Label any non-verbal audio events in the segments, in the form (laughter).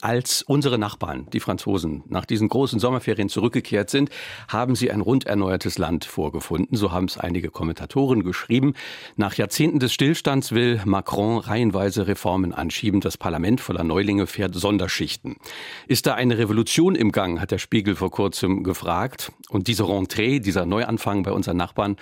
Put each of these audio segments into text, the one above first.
Als unsere Nachbarn, die Franzosen, nach diesen großen Sommerferien zurückgekehrt sind, haben sie ein rund erneuertes Land vorgefunden. So haben es einige Kommentatoren geschrieben. Nach Jahrzehnten des Stillstands will Macron reihenweise Reformen anschieben. Das Parlament voller Neulinge fährt Sonderschichten. Ist da eine Revolution im Gang, hat der Spiegel vor kurzem gefragt. Und diese Rentrée, dieser Neuanfang bei unseren Nachbarn,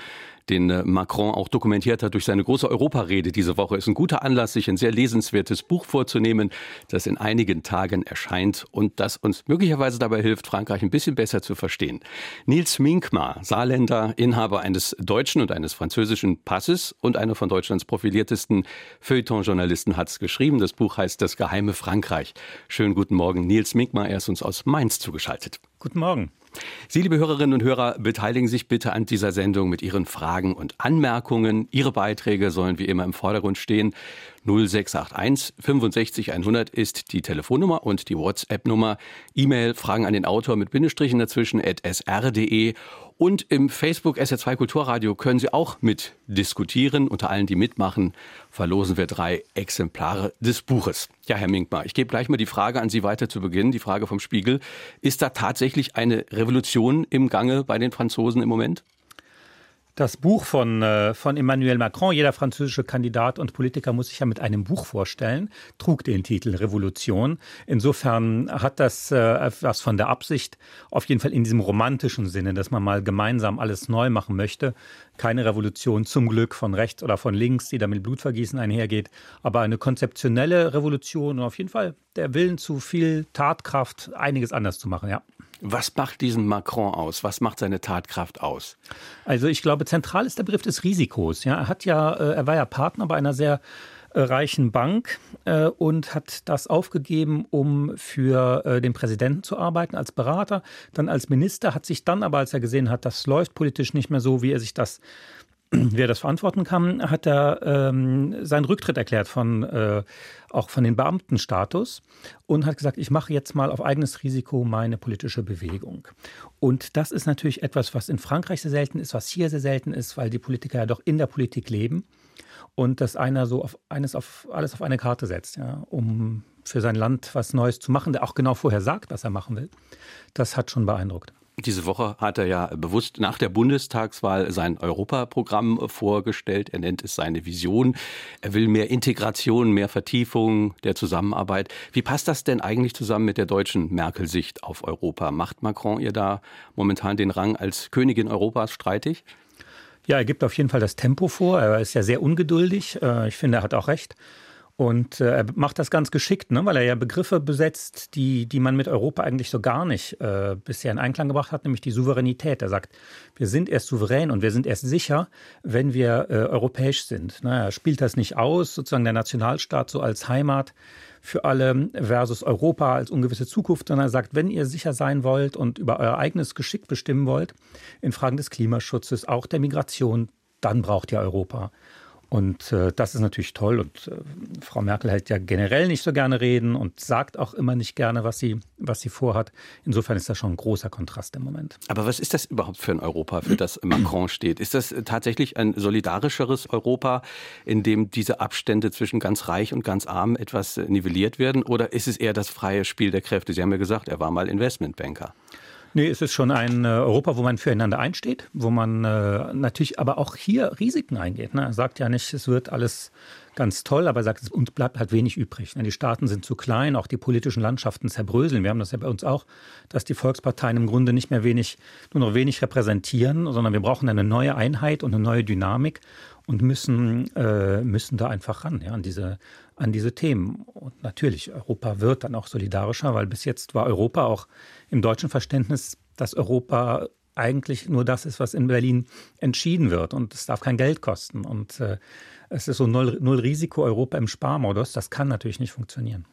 den äh, Macron auch dokumentiert hat durch seine große Europarede diese Woche, ist ein guter Anlass, sich ein sehr lesenswertes Buch vorzunehmen, das in einigen Tagen erscheint und das uns möglicherweise dabei hilft, Frankreich ein bisschen besser zu verstehen. Nils Minkmar, Saarländer, Inhaber eines deutschen und eines französischen Passes und einer von Deutschlands profiliertesten Feuilleton-Journalisten, hat es geschrieben. Das Buch heißt Das geheime Frankreich. Schönen guten Morgen, Nils Minkmar, er ist uns aus Mainz zugeschaltet. Guten Morgen. Sie, liebe Hörerinnen und Hörer, beteiligen sich bitte an dieser Sendung mit Ihren Fragen und Anmerkungen. Ihre Beiträge sollen wie immer im Vordergrund stehen. 0681 65 100 ist die Telefonnummer und die WhatsApp-Nummer. E-Mail Fragen an den Autor mit Bindestrichen dazwischen at sr.de und im Facebook SR2 Kulturradio können Sie auch mit diskutieren. Unter allen, die mitmachen, verlosen wir drei Exemplare des Buches. Ja, Herr Minkmar, ich gebe gleich mal die Frage an Sie weiter zu Beginn, die Frage vom Spiegel. Ist da tatsächlich eine Revolution im Gange bei den Franzosen im Moment? Das Buch von, äh, von Emmanuel Macron, jeder französische Kandidat und Politiker muss sich ja mit einem Buch vorstellen, trug den Titel Revolution. Insofern hat das äh, was von der Absicht, auf jeden Fall in diesem romantischen Sinne, dass man mal gemeinsam alles neu machen möchte. Keine Revolution zum Glück von rechts oder von links, die da mit Blutvergießen einhergeht, aber eine konzeptionelle Revolution und auf jeden Fall der Willen zu viel Tatkraft, einiges anders zu machen, ja. Was macht diesen Macron aus? Was macht seine Tatkraft aus? Also ich glaube, zentral ist der Begriff des Risikos. Ja, er hat ja, äh, er war ja Partner bei einer sehr äh, reichen Bank äh, und hat das aufgegeben, um für den Präsidenten zu arbeiten als Berater, dann als Minister, hat sich dann aber, als er gesehen hat, das läuft politisch nicht mehr so, wie er sich das wer das verantworten kann, hat er ähm, seinen Rücktritt erklärt von äh, auch von den Beamtenstatus und hat gesagt, ich mache jetzt mal auf eigenes Risiko meine politische Bewegung. Und das ist natürlich etwas, was in Frankreich sehr selten ist, was hier sehr selten ist, weil die Politiker ja doch in der Politik leben und dass einer so auf eines auf alles auf eine Karte setzt, ja, um für sein Land was Neues zu machen, der auch genau vorher sagt, was er machen will. Das hat schon beeindruckt. Diese Woche hat er ja bewusst nach der Bundestagswahl sein Europaprogramm vorgestellt. Er nennt es seine Vision. Er will mehr Integration, mehr Vertiefung der Zusammenarbeit. Wie passt das denn eigentlich zusammen mit der deutschen Merkel-Sicht auf Europa? Macht Macron ihr da momentan den Rang als Königin Europas streitig? Ja, er gibt auf jeden Fall das Tempo vor. Er ist ja sehr ungeduldig. Äh, ich finde, er hat auch recht. Und äh, er macht das ganz geschickt, ne? weil er ja Begriffe besetzt, die, die man mit Europa eigentlich so gar nicht äh, bisher in Einklang gebracht hat, nämlich die Souveränität. Er sagt, wir sind erst souverän und wir sind erst sicher, wenn wir äh, europäisch sind. Ne? Er spielt das nicht aus, sozusagen der Nationalstaat so als Heimat für alle versus Europa als ungewisse Zukunft, sondern er sagt, wenn ihr sicher sein wollt und über euer eigenes Geschick bestimmen wollt, in Fragen des Klimaschutzes, auch der Migration, dann braucht ihr Europa. Und äh, das ist natürlich toll. Und äh, Frau Merkel hält ja generell nicht so gerne reden und sagt auch immer nicht gerne, was sie, was sie vorhat. Insofern ist das schon ein großer Kontrast im Moment. Aber was ist das überhaupt für ein Europa, für das Macron steht? Ist das tatsächlich ein solidarischeres Europa, in dem diese Abstände zwischen ganz reich und ganz arm etwas nivelliert werden? Oder ist es eher das freie Spiel der Kräfte? Sie haben ja gesagt, er war mal Investmentbanker. Nee, es ist schon ein äh, Europa, wo man füreinander einsteht, wo man äh, natürlich aber auch hier Risiken eingeht. Ne? Er sagt ja nicht, es wird alles ganz toll, aber er sagt, uns bleibt halt wenig übrig. Ne? Die Staaten sind zu klein, auch die politischen Landschaften zerbröseln. Wir haben das ja bei uns auch, dass die Volksparteien im Grunde nicht mehr wenig, nur noch wenig repräsentieren, sondern wir brauchen eine neue Einheit und eine neue Dynamik und müssen, äh, müssen da einfach ran ja, an, diese, an diese Themen. Und natürlich, Europa wird dann auch solidarischer, weil bis jetzt war Europa auch im deutschen Verständnis, dass Europa eigentlich nur das ist, was in Berlin entschieden wird. Und es darf kein Geld kosten. Und äh, es ist so null, null Risiko Europa im Sparmodus. Das kann natürlich nicht funktionieren.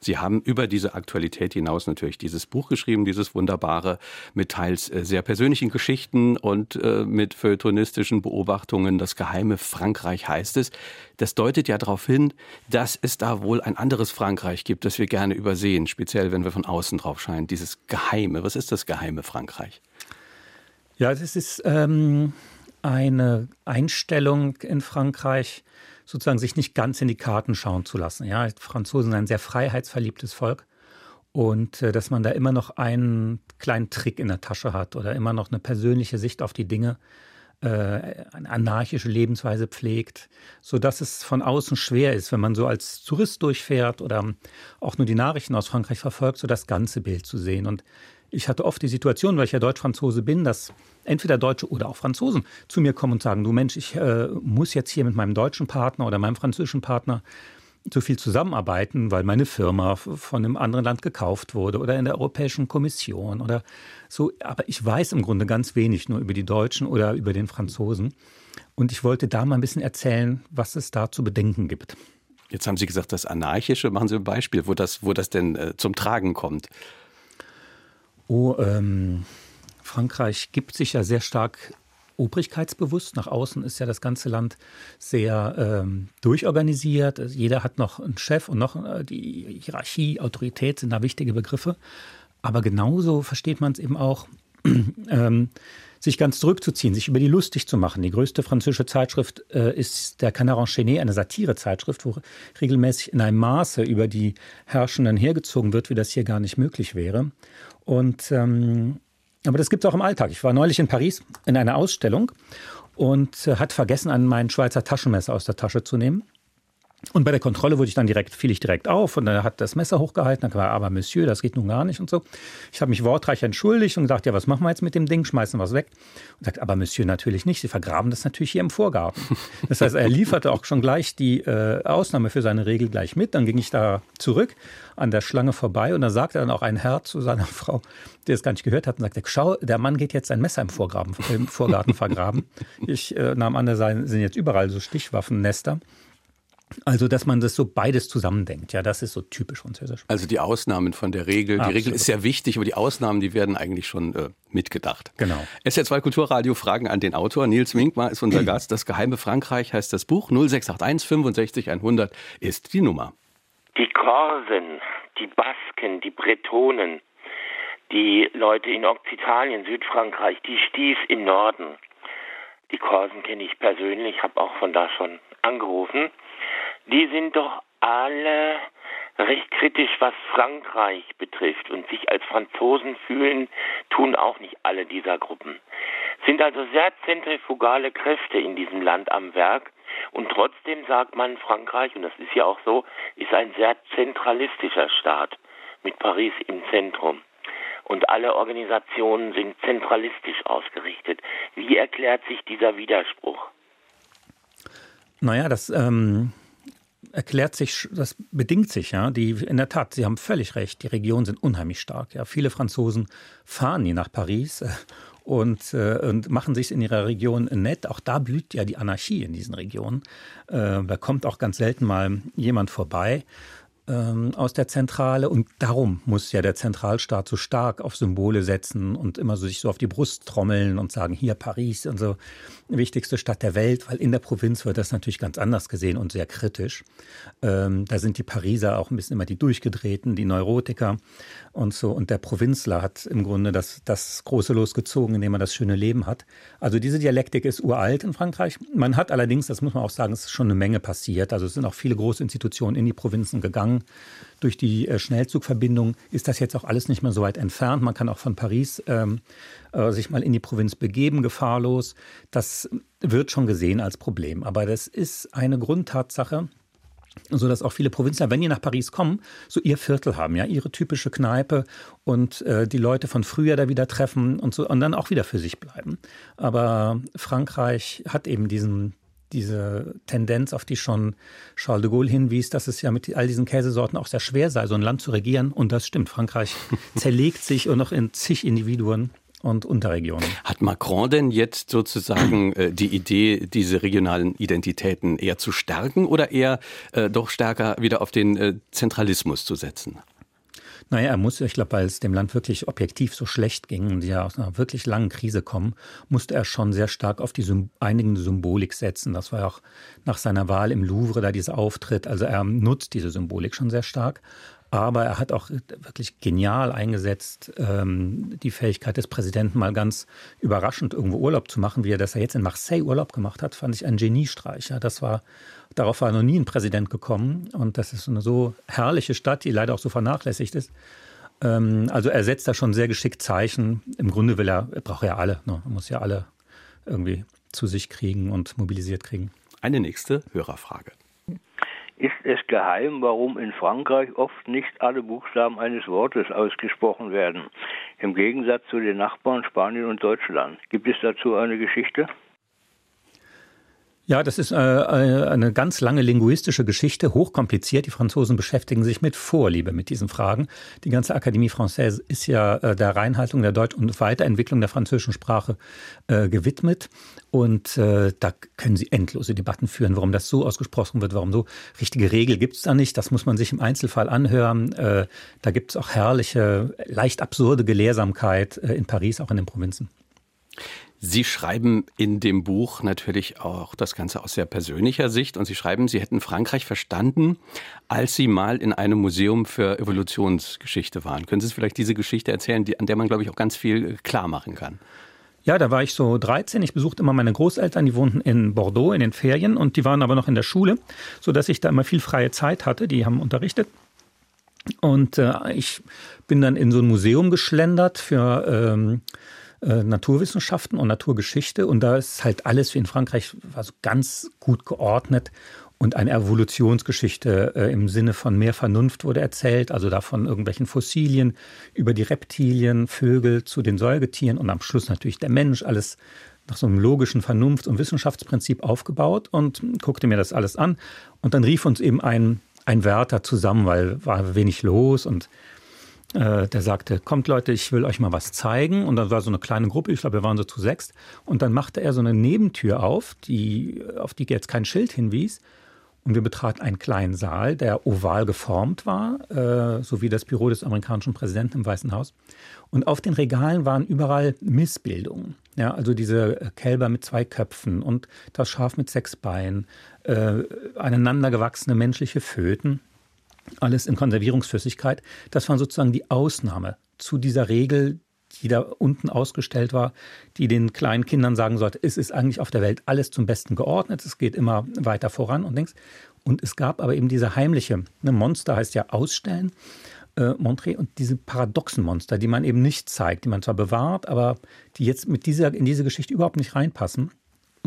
Sie haben über diese Aktualität hinaus natürlich dieses Buch geschrieben, dieses wunderbare, mit teils äh, sehr persönlichen Geschichten und äh, mit feuilletonistischen Beobachtungen. Das geheime Frankreich heißt es. Das deutet ja darauf hin, dass es da wohl ein anderes Frankreich gibt, das wir gerne übersehen, speziell wenn wir von außen drauf scheinen. Dieses Geheime. Was ist das geheime Frankreich? Ja, das ist. Ähm eine Einstellung in Frankreich, sozusagen sich nicht ganz in die Karten schauen zu lassen. Ja, Franzosen sind ein sehr freiheitsverliebtes Volk und äh, dass man da immer noch einen kleinen Trick in der Tasche hat oder immer noch eine persönliche Sicht auf die Dinge, äh, eine anarchische Lebensweise pflegt, so dass es von außen schwer ist, wenn man so als Tourist durchfährt oder auch nur die Nachrichten aus Frankreich verfolgt, so das ganze Bild zu sehen. Und ich hatte oft die Situation, weil ich ja Deutsch-Franzose bin, dass entweder Deutsche oder auch Franzosen zu mir kommen und sagen, du Mensch, ich äh, muss jetzt hier mit meinem deutschen Partner oder meinem französischen Partner so viel zusammenarbeiten, weil meine Firma von einem anderen Land gekauft wurde oder in der Europäischen Kommission oder so. Aber ich weiß im Grunde ganz wenig nur über die Deutschen oder über den Franzosen. Und ich wollte da mal ein bisschen erzählen, was es da zu bedenken gibt. Jetzt haben Sie gesagt, das Anarchische. Machen Sie ein Beispiel, wo das, wo das denn äh, zum Tragen kommt. Oh, ähm, Frankreich gibt sich ja sehr stark obrigkeitsbewusst. Nach außen ist ja das ganze Land sehr ähm, durchorganisiert. Jeder hat noch einen Chef und noch äh, die Hierarchie, Autorität sind da wichtige Begriffe. Aber genauso versteht man es eben auch, (clears throat) ähm, sich ganz zurückzuziehen, sich über die lustig zu machen. Die größte französische Zeitschrift äh, ist der Canard enchaîné, eine Satirezeitschrift, wo regelmäßig in einem Maße über die Herrschenden hergezogen wird, wie das hier gar nicht möglich wäre. Und ähm, aber das gibt es auch im Alltag. Ich war neulich in Paris in einer Ausstellung und äh, hat vergessen, einen meinen Schweizer Taschenmesser aus der Tasche zu nehmen. Und bei der Kontrolle wurde ich dann direkt, fiel ich direkt auf und er hat das Messer hochgehalten. Dann war aber Monsieur, das geht nun gar nicht und so. Ich habe mich wortreich entschuldigt und gesagt, ja, was machen wir jetzt mit dem Ding? Schmeißen wir es weg. Und sagt, aber Monsieur natürlich nicht. Sie vergraben das natürlich hier im Vorgarten. Das heißt, er lieferte auch schon gleich die äh, Ausnahme für seine Regel gleich mit. Dann ging ich da zurück an der Schlange vorbei und da sagte dann auch ein Herr zu seiner (laughs) Frau, die es gar nicht gehört hat, und sagte, schau, der Mann geht jetzt sein Messer im, Vorgraben, im Vorgarten vergraben. Ich äh, nahm an, da sind jetzt überall so Stichwaffennester. Also, dass man das so beides zusammendenkt, ja, das ist so typisch französisch. Also die Ausnahmen von der Regel. Die Regel ist sehr wichtig, aber die Ausnahmen, die werden eigentlich schon äh, mitgedacht. Genau. SR2 Kulturradio Fragen an den Autor. Nils Minkmar ist unser (clears throat) Gast. Das geheime Frankreich heißt das Buch. 0681 65 100 ist die Nummer. Die Korsen, die Basken, die Bretonen, die Leute in Okzitanien, Südfrankreich, die Sties im Norden. Die Korsen kenne ich persönlich, habe auch von da schon angerufen die sind doch alle recht kritisch, was Frankreich betrifft und sich als Franzosen fühlen, tun auch nicht alle dieser Gruppen. Sind also sehr zentrifugale Kräfte in diesem Land am Werk und trotzdem sagt man, Frankreich, und das ist ja auch so, ist ein sehr zentralistischer Staat mit Paris im Zentrum. Und alle Organisationen sind zentralistisch ausgerichtet. Wie erklärt sich dieser Widerspruch? Naja, das ähm, erklärt sich, das bedingt sich, ja. Die, in der Tat, Sie haben völlig recht, die Regionen sind unheimlich stark. Ja. Viele Franzosen fahren nie nach Paris äh, und, äh, und machen sich in ihrer Region nett. Auch da blüht ja die Anarchie in diesen Regionen. Äh, da kommt auch ganz selten mal jemand vorbei ähm, aus der Zentrale. Und darum muss ja der Zentralstaat so stark auf Symbole setzen und immer so sich so auf die Brust trommeln und sagen, hier Paris und so, wichtigste Stadt der Welt, weil in der Provinz wird das natürlich ganz anders gesehen und sehr kritisch. Ähm, da sind die Pariser auch ein bisschen immer die Durchgedrehten, die Neurotiker und so. Und der Provinzler hat im Grunde das, das große losgezogen, indem er das schöne Leben hat. Also diese Dialektik ist uralt in Frankreich. Man hat allerdings, das muss man auch sagen, es ist schon eine Menge passiert. Also es sind auch viele große Institutionen in die Provinzen gegangen sagen, durch die äh, Schnellzugverbindung ist das jetzt auch alles nicht mehr so weit entfernt. Man kann auch von Paris ähm, äh, sich mal in die Provinz begeben, gefahrlos. Das wird schon gesehen als Problem. Aber das ist eine Grundtatsache, so dass auch viele Provinzler, wenn die nach Paris kommen, so ihr Viertel haben, ja, ihre typische Kneipe und äh, die Leute von früher da wieder treffen und so und dann auch wieder für sich bleiben. Aber Frankreich hat eben diesen diese Tendenz, auf die schon Charles de Gaulle hinwies, dass es ja mit all diesen Käsesorten auch sehr schwer sei, so ein Land zu regieren. Und das stimmt. Frankreich (laughs) zerlegt sich und noch in zig Individuen und Unterregionen. Hat Macron denn jetzt sozusagen äh, die Idee, diese regionalen Identitäten eher zu stärken oder eher äh, doch stärker wieder auf den äh, Zentralismus zu setzen? Naja, er muss, ich glaube, weil es dem Land wirklich objektiv so schlecht ging und die ja aus einer wirklich langen Krise kommen, musste er schon sehr stark auf die Sym einigende Symbolik setzen. Das war ja auch nach seiner Wahl im Louvre da dieser Auftritt. Also er nutzt diese Symbolik schon sehr stark. Aber er hat auch wirklich genial eingesetzt, ähm, die Fähigkeit des Präsidenten mal ganz überraschend irgendwo Urlaub zu machen, wie er das ja jetzt in Marseille Urlaub gemacht hat, fand ich ein Geniestreich. Ja, das war, darauf war noch nie ein Präsident gekommen. Und das ist eine so herrliche Stadt, die leider auch so vernachlässigt ist. Ähm, also er setzt da schon sehr geschickt Zeichen. Im Grunde will er, er braucht ja alle, ne? er muss ja alle irgendwie zu sich kriegen und mobilisiert kriegen. Eine nächste Hörerfrage. Ist es geheim, warum in Frankreich oft nicht alle Buchstaben eines Wortes ausgesprochen werden? Im Gegensatz zu den Nachbarn Spanien und Deutschland. Gibt es dazu eine Geschichte? Ja, das ist äh, äh, eine ganz lange linguistische Geschichte, hochkompliziert. Die Franzosen beschäftigen sich mit Vorliebe mit diesen Fragen. Die ganze Akademie Française ist ja äh, der Reinhaltung der Deutsch- und Weiterentwicklung der französischen Sprache gewidmet. Und da können Sie endlose Debatten führen, warum das so ausgesprochen wird, warum so. Richtige Regel gibt es da nicht. Das muss man sich im Einzelfall anhören. Da gibt es auch herrliche, leicht absurde Gelehrsamkeit in Paris, auch in den Provinzen. Sie schreiben in dem Buch natürlich auch das Ganze aus sehr persönlicher Sicht und Sie schreiben, Sie hätten Frankreich verstanden, als Sie mal in einem Museum für Evolutionsgeschichte waren. Können Sie vielleicht diese Geschichte erzählen, die, an der man, glaube ich, auch ganz viel klar machen kann? Ja, da war ich so 13. Ich besuchte immer meine Großeltern, die wohnten in Bordeaux in den Ferien und die waren aber noch in der Schule, sodass ich da immer viel freie Zeit hatte. Die haben unterrichtet. Und äh, ich bin dann in so ein Museum geschlendert für ähm, äh, Naturwissenschaften und Naturgeschichte. Und da ist halt alles wie in Frankreich war so ganz gut geordnet. Und eine Evolutionsgeschichte äh, im Sinne von mehr Vernunft wurde erzählt, also da von irgendwelchen Fossilien über die Reptilien, Vögel zu den Säugetieren und am Schluss natürlich der Mensch, alles nach so einem logischen Vernunft- und Wissenschaftsprinzip aufgebaut und guckte mir das alles an. Und dann rief uns eben ein, ein Wärter zusammen, weil war wenig los und äh, der sagte, kommt Leute, ich will euch mal was zeigen. Und dann war so eine kleine Gruppe, ich glaube, wir waren so zu sechst. Und dann machte er so eine Nebentür auf, die, auf die jetzt kein Schild hinwies. Und wir betraten einen kleinen Saal, der oval geformt war, äh, so wie das Büro des amerikanischen Präsidenten im Weißen Haus. Und auf den Regalen waren überall Missbildungen. Ja, also diese Kälber mit zwei Köpfen und das Schaf mit sechs Beinen, äh, aneinandergewachsene menschliche Föten alles in Konservierungsflüssigkeit. Das war sozusagen die Ausnahme zu dieser Regel, die da unten ausgestellt war, die den kleinen Kindern sagen sollte, es ist eigentlich auf der Welt alles zum Besten geordnet, es geht immer weiter voran und links. Und es gab aber eben diese heimliche, ne, Monster heißt ja ausstellen, äh, Montré, und diese paradoxen Monster, die man eben nicht zeigt, die man zwar bewahrt, aber die jetzt mit dieser, in diese Geschichte überhaupt nicht reinpassen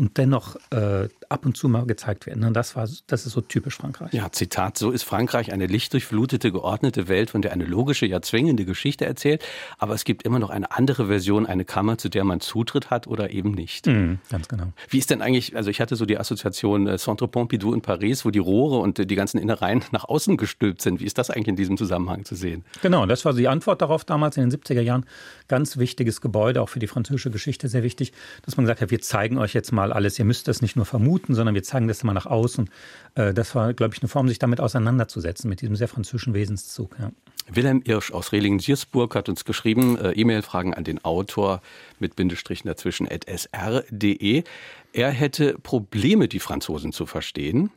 und dennoch äh, ab und zu mal gezeigt werden. Und das war, das ist so typisch Frankreich. Ja, Zitat: So ist Frankreich eine lichtdurchflutete, geordnete Welt, von der eine logische, ja zwingende Geschichte erzählt. Aber es gibt immer noch eine andere Version, eine Kammer, zu der man Zutritt hat oder eben nicht. Mhm, ganz genau. Wie ist denn eigentlich? Also ich hatte so die Assoziation äh, Centre Pompidou in Paris, wo die Rohre und die ganzen Innereien (laughs) nach außen gestülpt sind. Wie ist das eigentlich in diesem Zusammenhang zu sehen? Genau, das war die Antwort darauf damals in den 70er Jahren. Ganz wichtiges Gebäude, auch für die französische Geschichte sehr wichtig, dass man gesagt hat, wir zeigen euch jetzt mal alles. Ihr müsst das nicht nur vermuten, sondern wir zeigen das immer nach außen. Äh, das war, glaube ich, eine Form, sich damit auseinanderzusetzen, mit diesem sehr französischen Wesenszug. Ja. Wilhelm Irsch aus Rehlingen-Siersburg hat uns geschrieben, äh, E-Mail-Fragen an den Autor mit Bindestrichen dazwischen at sr.de. Er hätte Probleme, die Franzosen zu verstehen.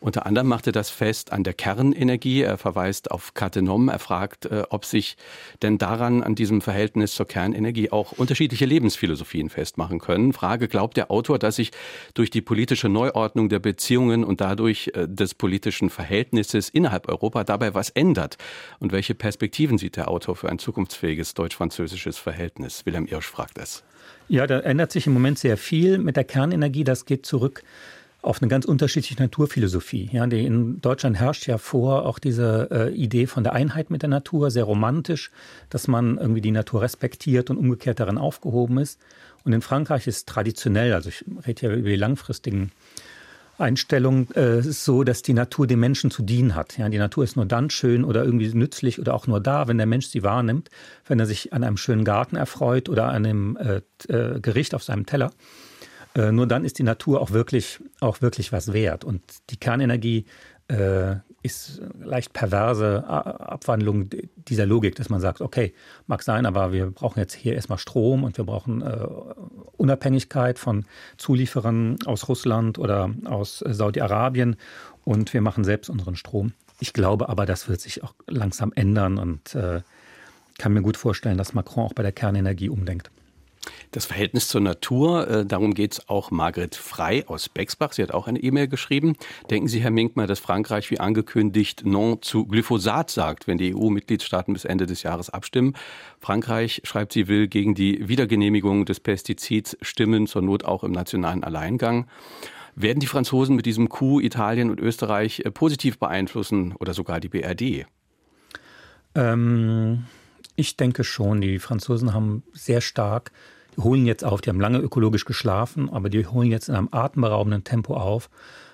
Unter anderem machte das fest an der Kernenergie. Er verweist auf Cattenom. Er fragt, äh, ob sich denn daran, an diesem Verhältnis zur Kernenergie auch unterschiedliche Lebensphilosophien festmachen können. Frage, glaubt der Autor, dass sich durch die politische Neuordnung der Beziehungen und dadurch äh, des politischen Verhältnisses innerhalb Europa dabei was ändert? Und welche Perspektiven sieht der Autor für ein zukunftsfähiges deutsch-französisches Verhältnis? Wilhelm Irsch fragt es. Ja, da ändert sich im Moment sehr viel mit der Kernenergie. Das geht zurück auf eine ganz unterschiedliche Naturphilosophie. Ja, die in Deutschland herrscht ja vor auch diese äh, Idee von der Einheit mit der Natur, sehr romantisch, dass man irgendwie die Natur respektiert und umgekehrt darin aufgehoben ist. Und in Frankreich ist traditionell, also ich rede ja über die langfristigen Einstellung äh, so, dass die Natur dem Menschen zu dienen hat. Ja, die Natur ist nur dann schön oder irgendwie nützlich oder auch nur da, wenn der Mensch sie wahrnimmt, wenn er sich an einem schönen Garten erfreut oder an einem äh, äh, Gericht auf seinem Teller. Äh, nur dann ist die Natur auch wirklich, auch wirklich was wert. Und die Kernenergie äh, ist leicht perverse Abwandlung dieser Logik, dass man sagt, okay, mag sein, aber wir brauchen jetzt hier erstmal Strom und wir brauchen äh, Unabhängigkeit von Zulieferern aus Russland oder aus Saudi-Arabien und wir machen selbst unseren Strom. Ich glaube aber, das wird sich auch langsam ändern und äh, kann mir gut vorstellen, dass Macron auch bei der Kernenergie umdenkt. Das Verhältnis zur Natur, äh, darum geht es auch Margret Frei aus Bexbach. Sie hat auch eine E-Mail geschrieben. Denken Sie, Herr Minkmar, dass Frankreich wie angekündigt Non zu Glyphosat sagt, wenn die EU-Mitgliedstaaten bis Ende des Jahres abstimmen? Frankreich, schreibt sie, will gegen die Wiedergenehmigung des Pestizids stimmen, zur Not auch im nationalen Alleingang. Werden die Franzosen mit diesem Coup Italien und Österreich äh, positiv beeinflussen oder sogar die BRD? Ähm, ich denke schon. Die Franzosen haben sehr stark, holen jetzt auf, die haben lange ökologisch geschlafen, aber die holen jetzt in einem atemberaubenden Tempo auf.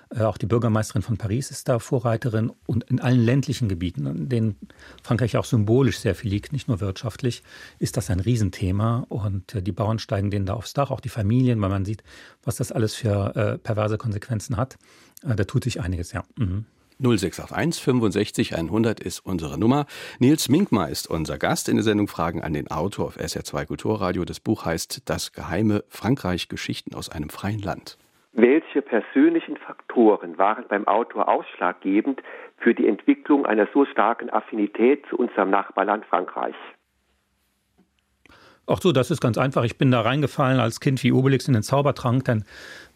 Äh, auch die Bürgermeisterin von Paris ist da Vorreiterin und in allen ländlichen Gebieten, in denen Frankreich auch symbolisch sehr viel liegt, nicht nur wirtschaftlich, ist das ein Riesenthema und äh, die Bauern steigen denen da aufs Dach, auch die Familien, weil man sieht, was das alles für äh, perverse Konsequenzen hat. Da tut sich einiges, ja. Mhm. 0681 65 100 ist unsere Nummer. Nils Minkmar ist unser Gast in der Sendung Fragen an den Autor auf SR2 Kulturradio. Das Buch heißt Das geheime Frankreich Geschichten aus einem freien Land. Welche persönlichen Faktoren waren beim Autor ausschlaggebend für die Entwicklung einer so starken Affinität zu unserem Nachbarland Frankreich? Ach so, das ist ganz einfach. Ich bin da reingefallen als Kind wie Obelix in den Zaubertrank, denn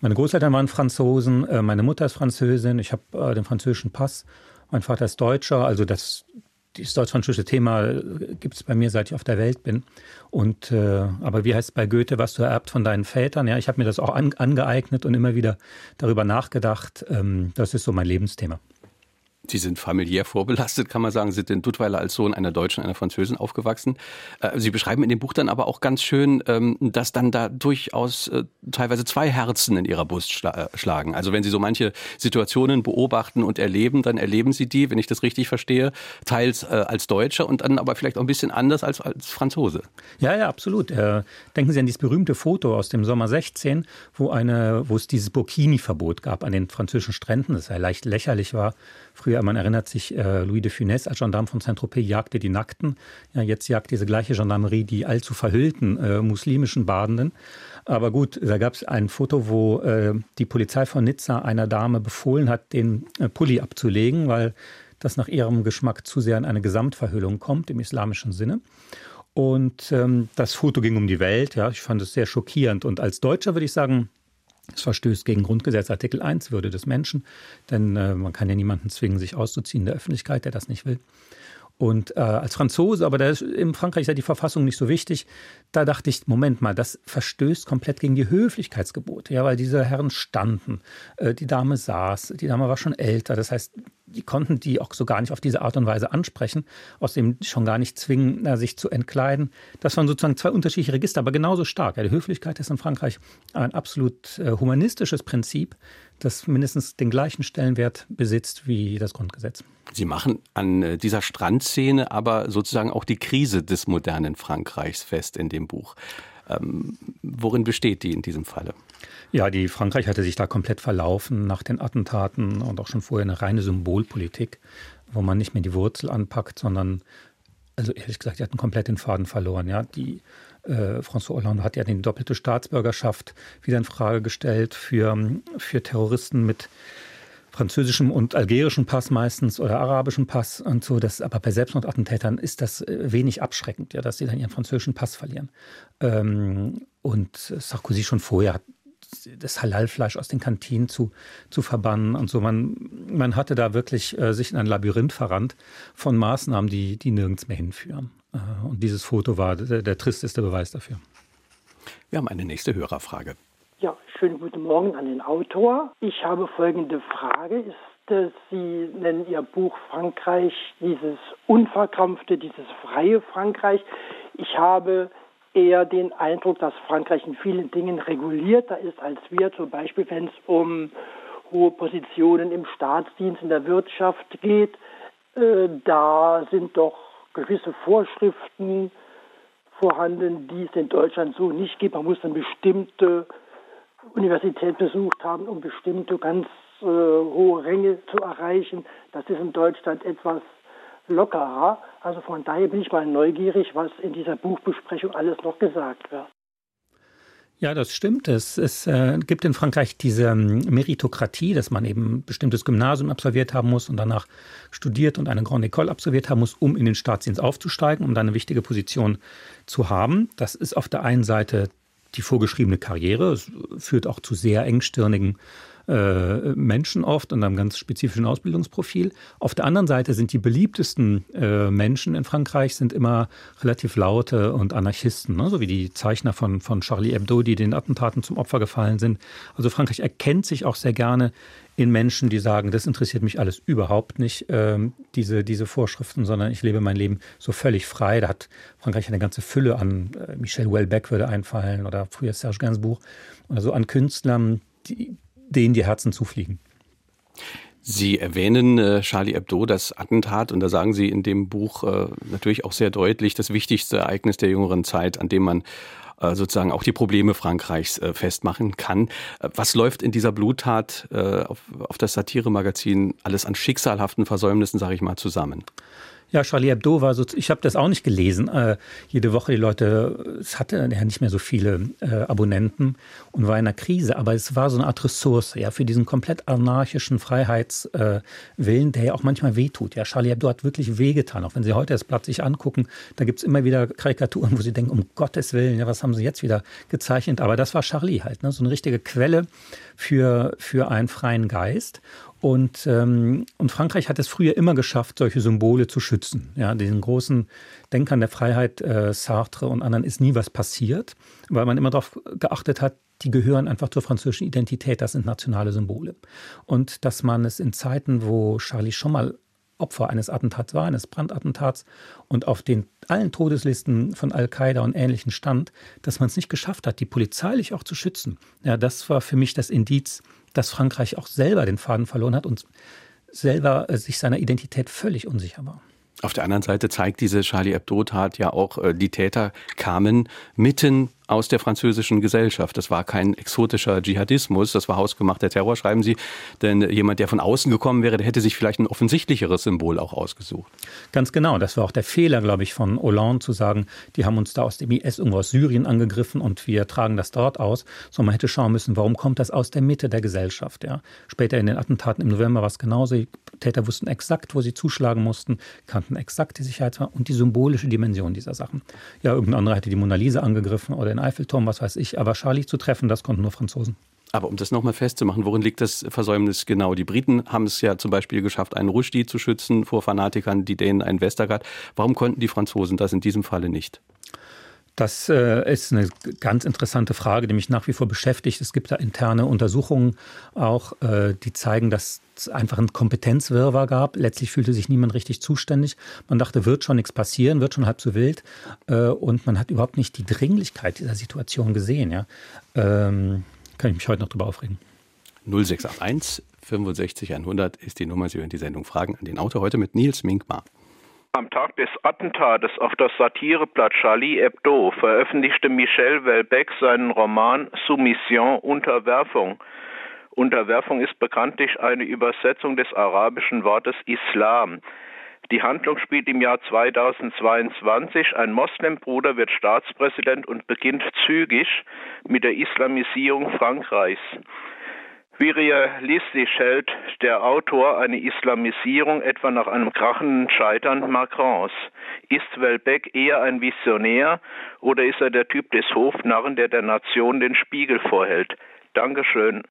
meine Großeltern waren Franzosen, äh, meine Mutter ist Französin, ich habe äh, den französischen Pass, mein Vater ist Deutscher, also das, dieses deutsch-französische Thema äh, gibt es bei mir, seit ich auf der Welt bin. Und äh, aber wie heißt es bei Goethe, was du ererbt von deinen Vätern? Ja, ich habe mir das auch an, angeeignet und immer wieder darüber nachgedacht. Ähm, das ist so mein Lebensthema. Sie sind familiär vorbelastet, kann man sagen. Sie sind in Duttweiler als Sohn einer Deutschen einer Französin aufgewachsen. Äh, Sie beschreiben in dem Buch dann aber auch ganz schön, ähm, dass dann da durchaus äh, teilweise zwei Herzen in Ihrer Brust äh, schlagen. Also wenn Sie so manche Situationen beobachten und erleben, dann erleben Sie die, wenn ich das richtig verstehe, teils als Deutscher und dann aber vielleicht auch ein bisschen anders als als Franzose. Ja, ja, absolut. Denken Sie an dieses berühmte Foto aus dem Sommer 16, wo eine, wo es dieses Burkini-Verbot gab an den französischen Stränden, das ja leicht lächerlich war Früher, man erinnert sich, äh, Louis de Funès als Gendarm von Saint-Tropez jagte die Nackten. Ja, jetzt jagt diese gleiche Gendarmerie die allzu verhüllten äh, muslimischen Badenden. Aber gut, da gab es ein Foto, wo äh, die Polizei von Nizza einer Dame befohlen hat, den äh, Pulli abzulegen, weil das nach ihrem Geschmack zu sehr in eine Gesamtverhüllung kommt, im islamischen Sinne. Und ähm, das Foto ging um die Welt. Ja, ich fand es sehr schockierend. Und als Deutscher würde ich sagen, es verstößt gegen Grundgesetz Artikel 1, Würde des Menschen, denn äh, man kann ja niemanden zwingen, sich auszuziehen in der Öffentlichkeit, der das nicht will. Und äh, als Franzose, aber da ist, in Frankreich ist ja die Verfassung nicht so wichtig, da dachte ich, Moment mal, das verstößt komplett gegen die Höflichkeitsgebote, ja, weil diese Herren standen, äh, die Dame saß, die Dame war schon älter, das heißt, die konnten die auch so gar nicht auf diese Art und Weise ansprechen, außerdem schon gar nicht zwingen, na, sich zu entkleiden. Das waren sozusagen zwei unterschiedliche Register, aber genauso stark. Ja, die Höflichkeit ist in Frankreich ein absolut äh, humanistisches Prinzip, das mindestens den gleichen Stellenwert besitzt wie das Grundgesetz. Sie machen an äh, dieser Strandszene aber sozusagen auch die Krise des modernen Frankreichs fest in dem Buch. Ähm, worin besteht die in diesem Falle? Ja, die Frankreich hatte sich da komplett verlaufen nach den Attentaten und auch schon vorher eine reine Symbolpolitik, wo man nicht mehr die Wurzel anpackt, sondern, also ehrlich gesagt, die hatten komplett den Faden verloren. Ja, die äh, François Hollande hat ja die doppelte Staatsbürgerschaft wieder in Frage gestellt für, für Terroristen mit französischem und algerischem Pass meistens oder arabischem Pass und so. Das, aber bei Selbstmordattentätern ist das äh, wenig abschreckend, ja, dass sie dann ihren französischen Pass verlieren. Ähm, und Sarkozy schon vorher hat das Halalfleisch aus den Kantinen zu, zu verbannen und so. Man, man hatte da wirklich äh, sich in ein Labyrinth verrannt von Maßnahmen, die, die nirgends mehr hinführen. Äh, und dieses Foto war der, der tristeste Beweis dafür. Wir haben eine nächste Hörerfrage. Ja, schönen guten Morgen an den Autor. Ich habe folgende Frage. Ist Sie nennen Ihr Buch Frankreich dieses unverkrampfte, dieses freie Frankreich. Ich habe eher den Eindruck, dass Frankreich in vielen Dingen regulierter ist als wir, zum Beispiel wenn es um hohe Positionen im Staatsdienst, in der Wirtschaft geht. Äh, da sind doch gewisse Vorschriften vorhanden, die es in Deutschland so nicht gibt. Man muss dann bestimmte Universität besucht haben, um bestimmte ganz äh, hohe Ränge zu erreichen. Das ist in Deutschland etwas lockerer. Also von daher bin ich mal neugierig, was in dieser Buchbesprechung alles noch gesagt wird. Ja, das stimmt. Es, es äh, gibt in Frankreich diese ähm, Meritokratie, dass man eben ein bestimmtes Gymnasium absolviert haben muss und danach studiert und eine Grande École absolviert haben muss, um in den Staatsdienst aufzusteigen, um dann eine wichtige Position zu haben. Das ist auf der einen Seite die vorgeschriebene Karriere. Es führt auch zu sehr engstirnigen äh, Menschen oft und einem ganz spezifischen Ausbildungsprofil. Auf der anderen Seite sind die beliebtesten äh, Menschen in Frankreich sind immer relativ laute und Anarchisten, ne? so wie die Zeichner von, von Charlie Hebdo, die den Attentaten zum Opfer gefallen sind. Also Frankreich erkennt sich auch sehr gerne in Menschen, die sagen, das interessiert mich alles überhaupt nicht, ähm, diese, diese Vorschriften, sondern ich lebe mein Leben so völlig frei. Da hat Frankreich eine ganze Fülle an, äh, Michel Houellebecq würde einfallen oder früher Serge Gainsbourg, oder so an Künstlern, die, denen die Herzen zufliegen. Sie erwähnen äh, Charlie Hebdo, das Attentat, und da sagen Sie in dem Buch äh, natürlich auch sehr deutlich, das wichtigste Ereignis der jüngeren Zeit, an dem man äh, sozusagen auch die Probleme Frankreichs äh, festmachen kann. Äh, was läuft in dieser Bluttat äh, auf, auf das Satiremagazin alles an schicksalhaften Versäumnissen, sage ich mal, zusammen? Ja, Charlie Hebdo war so, ich habe das auch nicht gelesen. Äh, jede Woche die Leute, es hatte ja nicht mehr so viele äh, Abonnenten und war in einer Krise, aber es war so eine Art Ressource, ja, für diesen komplett anarchischen Freiheitswillen, äh, der ja auch manchmal wehtut. Ja, Charlie Hebdo hat wirklich wehgetan, auch wenn Sie heute das Blatt sich angucken, da gibt's immer wieder Karikaturen, wo Sie denken, um Gottes Willen, ja, was haben Sie jetzt wieder gezeichnet? Aber das war Charlie halt, ne? so eine richtige Quelle für, für einen freien Geist. Und, ähm, und Frankreich hat es früher immer geschafft, solche Symbole zu schützen. Ja, diesen großen Denkern der Freiheit, äh, Sartre und anderen, ist nie was passiert, weil man immer darauf geachtet hat, die gehören einfach zur französischen Identität, das sind nationale Symbole. Und dass man es in Zeiten, wo Charlie schon mal Opfer eines Attentats war, eines Brandattentats und auf den allen Todeslisten von Al-Qaida und Ähnlichen stand, dass man es nicht geschafft hat, die polizeilich auch zu schützen. Ja, das war für mich das Indiz, dass Frankreich auch selber den Faden verloren hat und selber äh, sich seiner Identität völlig unsicher war. Auf der anderen Seite zeigt diese Charlie Hebdo-Tat ja auch, äh, die Täter kamen mitten aus der französischen Gesellschaft. Das war kein exotischer Dschihadismus, das war hausgemachter Terror, schreiben Sie. Denn jemand, der von außen gekommen wäre, der hätte sich vielleicht ein offensichtlicheres Symbol auch ausgesucht. Ganz genau. Das war auch der Fehler, glaube ich, von Hollande zu sagen, die haben uns da aus dem IS irgendwo aus Syrien angegriffen und wir tragen das dort aus. Sondern man hätte schauen müssen, warum kommt das aus der Mitte der Gesellschaft. Ja? Später in den Attentaten im November war es genauso. Die Täter wussten exakt, wo sie zuschlagen mussten, kannten exakt die Sicherheits- und die symbolische Dimension dieser Sachen. Ja, irgendein anderer hätte die Mona Lisa angegriffen oder in Eiffelturm, was weiß ich. Aber Charlie zu treffen, das konnten nur Franzosen. Aber um das nochmal festzumachen, worin liegt das Versäumnis genau? Die Briten haben es ja zum Beispiel geschafft, einen Rushdie zu schützen vor Fanatikern, die Dänen einen Westergaard. Warum konnten die Franzosen das in diesem Falle nicht? Das äh, ist eine ganz interessante Frage, die mich nach wie vor beschäftigt. Es gibt da interne Untersuchungen auch, äh, die zeigen, dass es einfach ein Kompetenzwirrwarr gab. Letztlich fühlte sich niemand richtig zuständig. Man dachte, wird schon nichts passieren, wird schon halb so wild. Äh, und man hat überhaupt nicht die Dringlichkeit dieser Situation gesehen. Ja? Ähm, kann ich mich heute noch drüber aufregen. 0681 65 100 ist die Nummer. Sie hören die Sendung Fragen an den Autor heute mit Nils Minkmar. Am Tag des Attentates auf das Satireblatt Charlie Hebdo veröffentlichte Michel Welbeck seinen Roman Soumission Unterwerfung. Unterwerfung ist bekanntlich eine Übersetzung des arabischen Wortes Islam. Die Handlung spielt im Jahr 2022. Ein Moslembruder wird Staatspräsident und beginnt zügig mit der Islamisierung Frankreichs. Wie realistisch hält der Autor eine Islamisierung etwa nach einem krachenden Scheitern Macrons? Ist Welbeck eher ein Visionär oder ist er der Typ des Hofnarren, der der Nation den Spiegel vorhält? Dankeschön.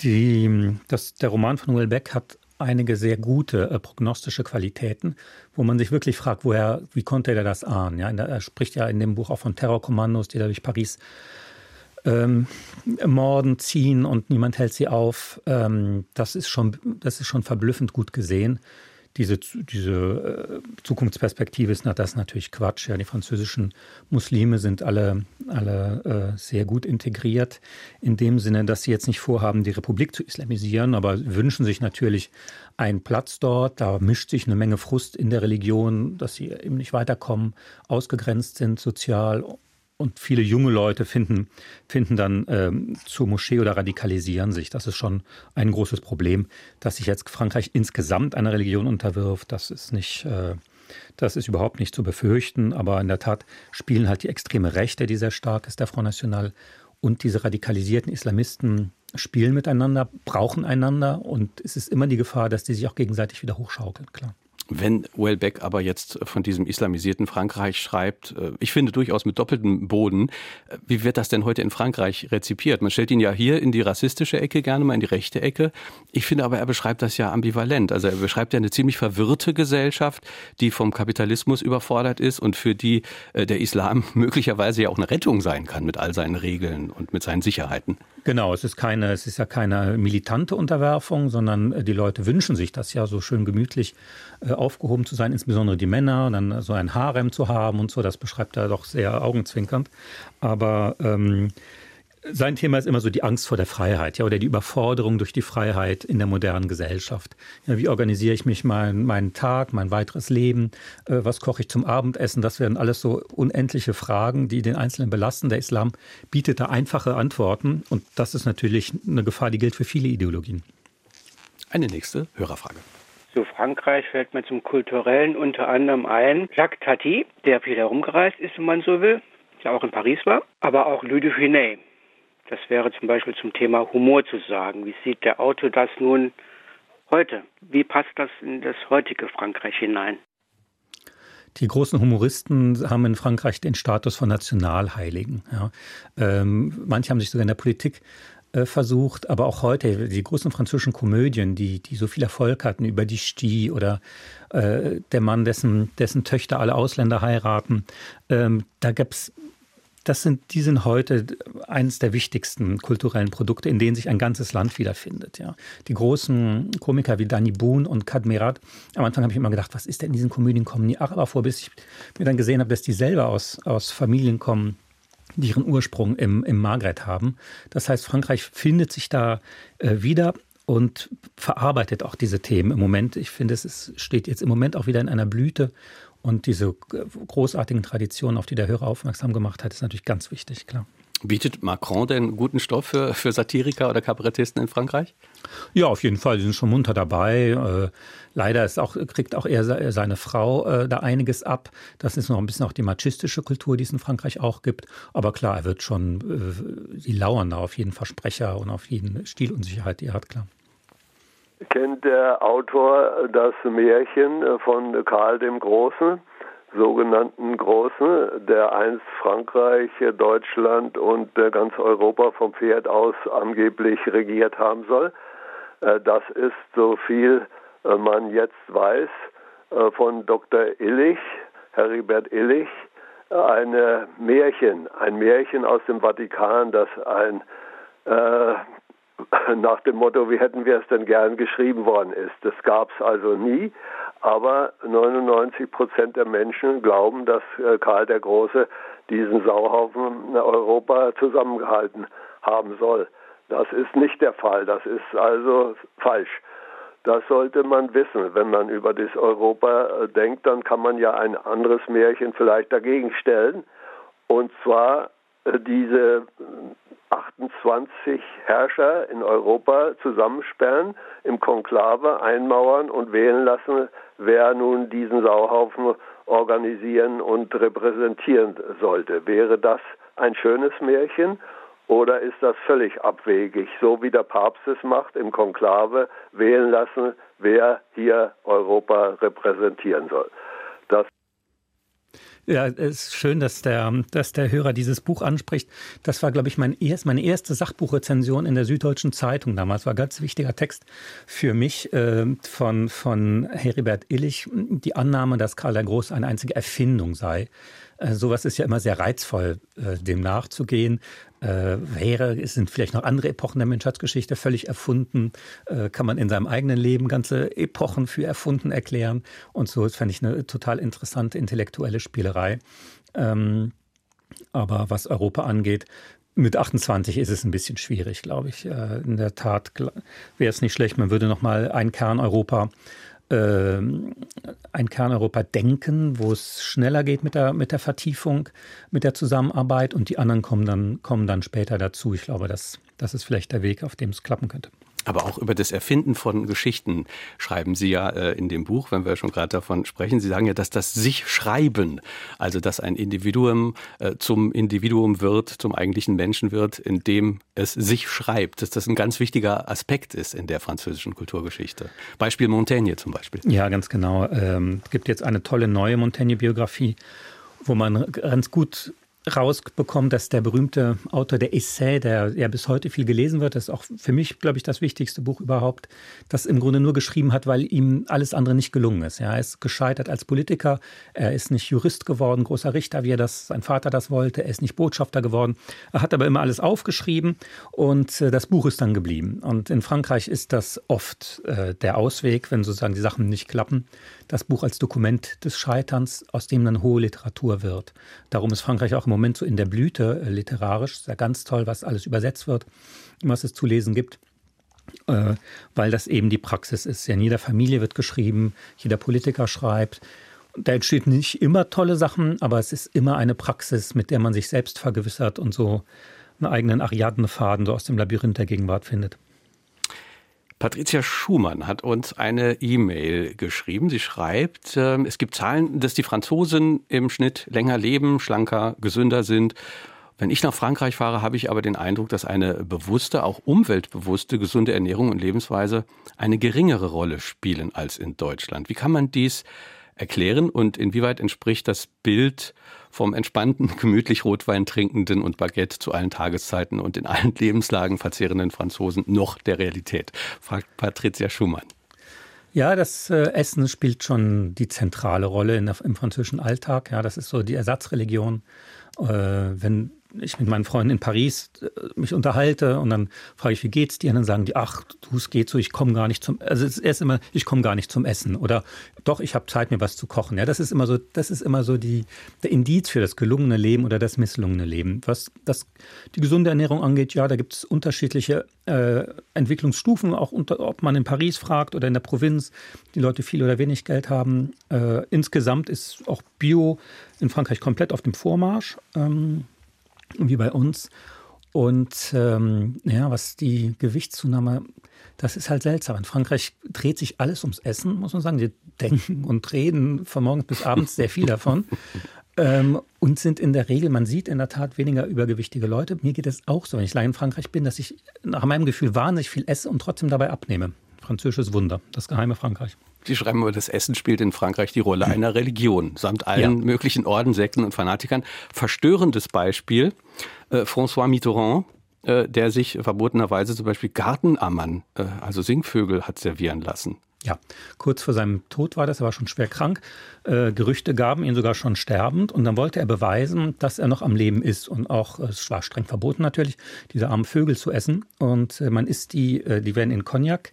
Die, das, der Roman von Welbeck hat einige sehr gute äh, prognostische Qualitäten, wo man sich wirklich fragt, woher, wie konnte er das ahnen? Ja, er spricht ja in dem Buch auch von Terrorkommandos, die da durch Paris ähm, morden, ziehen und niemand hält sie auf. Ähm, das, ist schon, das ist schon verblüffend gut gesehen. Diese, diese äh, Zukunftsperspektive ist na, das natürlich Quatsch. Ja, die französischen Muslime sind alle, alle äh, sehr gut integriert, in dem Sinne, dass sie jetzt nicht vorhaben, die Republik zu islamisieren, aber wünschen sich natürlich einen Platz dort. Da mischt sich eine Menge Frust in der Religion, dass sie eben nicht weiterkommen, ausgegrenzt sind sozial und viele junge Leute finden, finden dann ähm, zur Moschee oder radikalisieren sich. Das ist schon ein großes Problem, dass sich jetzt Frankreich insgesamt einer Religion unterwirft. Das ist nicht, äh, Das ist überhaupt nicht zu befürchten, aber in der Tat spielen halt die extreme Rechte, die sehr stark ist, der Front National, und diese radikalisierten Islamisten spielen miteinander, brauchen einander und es ist immer die Gefahr, dass die sich auch gegenseitig wieder hochschaukeln, klar. Wenn Welbeck aber jetzt von diesem islamisierten Frankreich schreibt, äh, ich finde durchaus mit doppeltem Boden, äh, wie wird das denn heute in Frankreich rezipiert? Man stellt ihn ja hier in die rassistische Ecke, gerne mal in die rechte Ecke. Ich finde aber, er beschreibt das ja ambivalent. Also er beschreibt ja eine ziemlich verwirrte Gesellschaft, die vom Kapitalismus überfordert ist und für die äh, der Islam (laughs) möglicherweise ja auch eine Rettung sein kann mit all seinen Regeln und mit seinen Sicherheiten. Genau, es ist keine, es ist ja keine militante Unterwerfung, sondern die Leute wünschen sich das ja so schön gemütlich äh, aufgehoben zu sein, insbesondere die Männer, dann so ein Harem zu haben und so, das beschreibt er doch sehr augenzwinkernd. Aber ähm, sein Thema ist immer so die Angst vor der Freiheit, ja, oder die Überforderung durch die Freiheit in der modernen Gesellschaft. Ja, wie organisiere ich mich mein, meinen Tag, mein weiteres Leben? Äh, was koche ich zum Abendessen? Das werden alles so unendliche Fragen, die den Einzelnen belasten. Der Islam bietet da einfache Antworten und das ist natürlich eine Gefahr, die gilt für viele Ideologien. Eine nächste Hörerfrage. Zu Frankreich fällt mir zum Kulturellen unter anderem ein Jacques Tati, der viel herumgereist ist, wenn man so will, der auch in Paris war, aber auch Louis de Funès. Das wäre zum Beispiel zum Thema Humor zu sagen. Wie sieht der Autor das nun heute? Wie passt das in das heutige Frankreich hinein? Die großen Humoristen haben in Frankreich den Status von Nationalheiligen. Ja. Ähm, manche haben sich sogar in der Politik äh, versucht, aber auch heute die großen französischen Komödien, die, die so viel Erfolg hatten, über die Stie oder äh, der Mann, dessen, dessen Töchter alle Ausländer heiraten, ähm, da gab es das sind, die sind heute eines der wichtigsten kulturellen Produkte, in denen sich ein ganzes Land wiederfindet. Ja. Die großen Komiker wie Danny Boone und Kadmirat, am Anfang habe ich immer gedacht, was ist denn in diesen Komödien kommen nie Araber vor, bis ich mir dann gesehen habe, dass die selber aus, aus Familien kommen, die ihren Ursprung im, im Maghreb haben. Das heißt, Frankreich findet sich da äh, wieder und verarbeitet auch diese Themen im Moment. Ich finde, es ist, steht jetzt im Moment auch wieder in einer Blüte. Und diese großartigen Traditionen, auf die der Hörer aufmerksam gemacht hat, ist natürlich ganz wichtig, klar. Bietet Macron denn guten Stoff für, für Satiriker oder Kabarettisten in Frankreich? Ja, auf jeden Fall. Die sind schon munter dabei. Äh, leider ist auch, kriegt auch er seine Frau äh, da einiges ab. Das ist noch ein bisschen auch die machistische Kultur, die es in Frankreich auch gibt. Aber klar, er wird schon, äh, die lauern da auf jeden Versprecher und auf jeden Stilunsicherheit, die er hat, klar. Kennt der Autor das Märchen von Karl dem Großen? sogenannten Großen, der einst Frankreich, Deutschland und ganz Europa vom Pferd aus angeblich regiert haben soll. Äh, das ist, so viel äh, man jetzt weiß, äh, von Dr. Illich, Heribert Illich, eine Märchen, ein Märchen aus dem Vatikan, das ein äh, (laughs) nach dem Motto, wie hätten wir es denn gern geschrieben worden ist. Das gab es also nie, aber 99 Prozent der Menschen glauben, dass äh, Karl der Große diesen Sauhaufen Europa zusammengehalten haben soll. Das ist nicht der Fall, das ist also falsch. Das sollte man wissen. Wenn man über das Europa äh, denkt, dann kann man ja ein anderes Märchen vielleicht dagegen stellen. Und zwar äh, diese 28 Herrscher in Europa zusammensperren, im Konklave einmauern und wählen lassen, wer nun diesen Sauhaufen organisieren und repräsentieren sollte. Wäre das ein schönes Märchen oder ist das völlig abwegig, so wie der Papst es macht, im Konklave wählen lassen, wer hier Europa repräsentieren soll? Das ja, es ist schön, dass der, dass der Hörer dieses Buch anspricht. Das war, glaube ich, mein erst, meine erste Sachbuchrezension in der Süddeutschen Zeitung damals. War ganz wichtiger Text für mich äh, von, von Heribert Illich. Die Annahme, dass Karl der Große eine einzige Erfindung sei. Äh, sowas ist ja immer sehr reizvoll, äh, dem nachzugehen. Äh, wäre, es sind vielleicht noch andere Epochen der Menschheitsgeschichte völlig erfunden, äh, kann man in seinem eigenen Leben ganze Epochen für erfunden erklären. Und so fände ich eine total interessante intellektuelle Spielerei. Ähm, aber was Europa angeht, mit 28 ist es ein bisschen schwierig, glaube ich. Äh, in der Tat wäre es nicht schlecht, man würde noch mal ein Kern Europa ein Kerneuropa denken, wo es schneller geht mit der, mit der Vertiefung, mit der Zusammenarbeit und die anderen kommen dann, kommen dann später dazu. Ich glaube, das, das ist vielleicht der Weg, auf dem es klappen könnte. Aber auch über das Erfinden von Geschichten schreiben Sie ja äh, in dem Buch, wenn wir schon gerade davon sprechen. Sie sagen ja, dass das sich schreiben, also dass ein Individuum äh, zum Individuum wird, zum eigentlichen Menschen wird, indem es sich schreibt, dass das ein ganz wichtiger Aspekt ist in der französischen Kulturgeschichte. Beispiel Montaigne zum Beispiel. Ja, ganz genau. Ähm, es gibt jetzt eine tolle neue Montaigne-Biografie, wo man ganz gut rausbekommen, dass der berühmte Autor der Essay, der ja bis heute viel gelesen wird, das ist auch für mich, glaube ich, das wichtigste Buch überhaupt, das im Grunde nur geschrieben hat, weil ihm alles andere nicht gelungen ist. Ja, er ist gescheitert als Politiker, er ist nicht Jurist geworden, großer Richter, wie er das, sein Vater das wollte, er ist nicht Botschafter geworden. Er hat aber immer alles aufgeschrieben und äh, das Buch ist dann geblieben. Und in Frankreich ist das oft äh, der Ausweg, wenn sozusagen die Sachen nicht klappen, das Buch als Dokument des Scheiterns, aus dem dann hohe Literatur wird. Darum ist Frankreich auch im Moment so in der Blüte äh, literarisch. Ist ja ganz toll, was alles übersetzt wird, was es zu lesen gibt. Äh, weil das eben die Praxis ist. Ja, in jeder Familie wird geschrieben, jeder Politiker schreibt. Da entsteht nicht immer tolle Sachen, aber es ist immer eine Praxis, mit der man sich selbst vergewissert und so einen eigenen Ariadne-Faden so aus dem Labyrinth der Gegenwart findet. Patricia Schumann hat uns eine E-Mail geschrieben. Sie schreibt, äh, es gibt Zahlen, dass die Franzosen im Schnitt länger leben, schlanker, gesünder sind. Wenn ich nach Frankreich fahre, habe ich aber den Eindruck, dass eine bewusste, auch umweltbewusste, gesunde Ernährung und Lebensweise eine geringere Rolle spielen als in Deutschland. Wie kann man dies erklären und inwieweit entspricht das Bild vom entspannten, (laughs) gemütlich Rotwein trinkenden und Baguette zu allen Tageszeiten und in allen Lebenslagen verzehrenden Franzosen noch der Realität? Fragt Patricia Schumann. Ja, das äh, Essen spielt schon die zentrale Rolle der, im französischen Alltag. Ja, das ist so die Ersatzreligion. Äh, wenn ich mit meinen Freunden in Paris äh, mich unterhalte und dann frage ich, wie geht's dir? Und dann sagen die, ach, du, es geht so, ich komme gar nicht zum, also es ist immer, ich komme gar nicht zum Essen oder doch, ich habe Zeit, mir was zu kochen. Ja, das ist immer so, das ist immer so die, der Indiz für das gelungene Leben oder das misslungene Leben. Was das, die gesunde Ernährung angeht, ja, da gibt es unterschiedliche äh, Entwicklungsstufen, auch unter, ob man in Paris fragt oder in der Provinz, die Leute viel oder wenig Geld haben. Äh, insgesamt ist auch Bio in Frankreich komplett auf dem Vormarsch. Ähm, wie bei uns. Und ähm, ja, was die Gewichtszunahme, das ist halt seltsam. In Frankreich dreht sich alles ums Essen, muss man sagen. Die denken und reden von morgens bis abends sehr viel davon. (laughs) ähm, und sind in der Regel, man sieht in der Tat weniger übergewichtige Leute. Mir geht es auch so, wenn ich lange in Frankreich bin, dass ich nach meinem Gefühl wahnsinnig viel esse und trotzdem dabei abnehme. Französisches Wunder, das geheime Frankreich. Sie schreiben über das Essen spielt in Frankreich die Rolle einer Religion, samt allen ja. möglichen Orden, Sekten und Fanatikern. Verstörendes Beispiel, äh, François Mitterrand, äh, der sich verbotenerweise zum Beispiel Gartenammern, äh, also Singvögel, hat servieren lassen. Ja, kurz vor seinem Tod war das, er war schon schwer krank. Äh, Gerüchte gaben ihn sogar schon sterbend und dann wollte er beweisen, dass er noch am Leben ist. Und auch, es war streng verboten natürlich, diese armen Vögel zu essen. Und äh, man isst die, äh, die werden in Cognac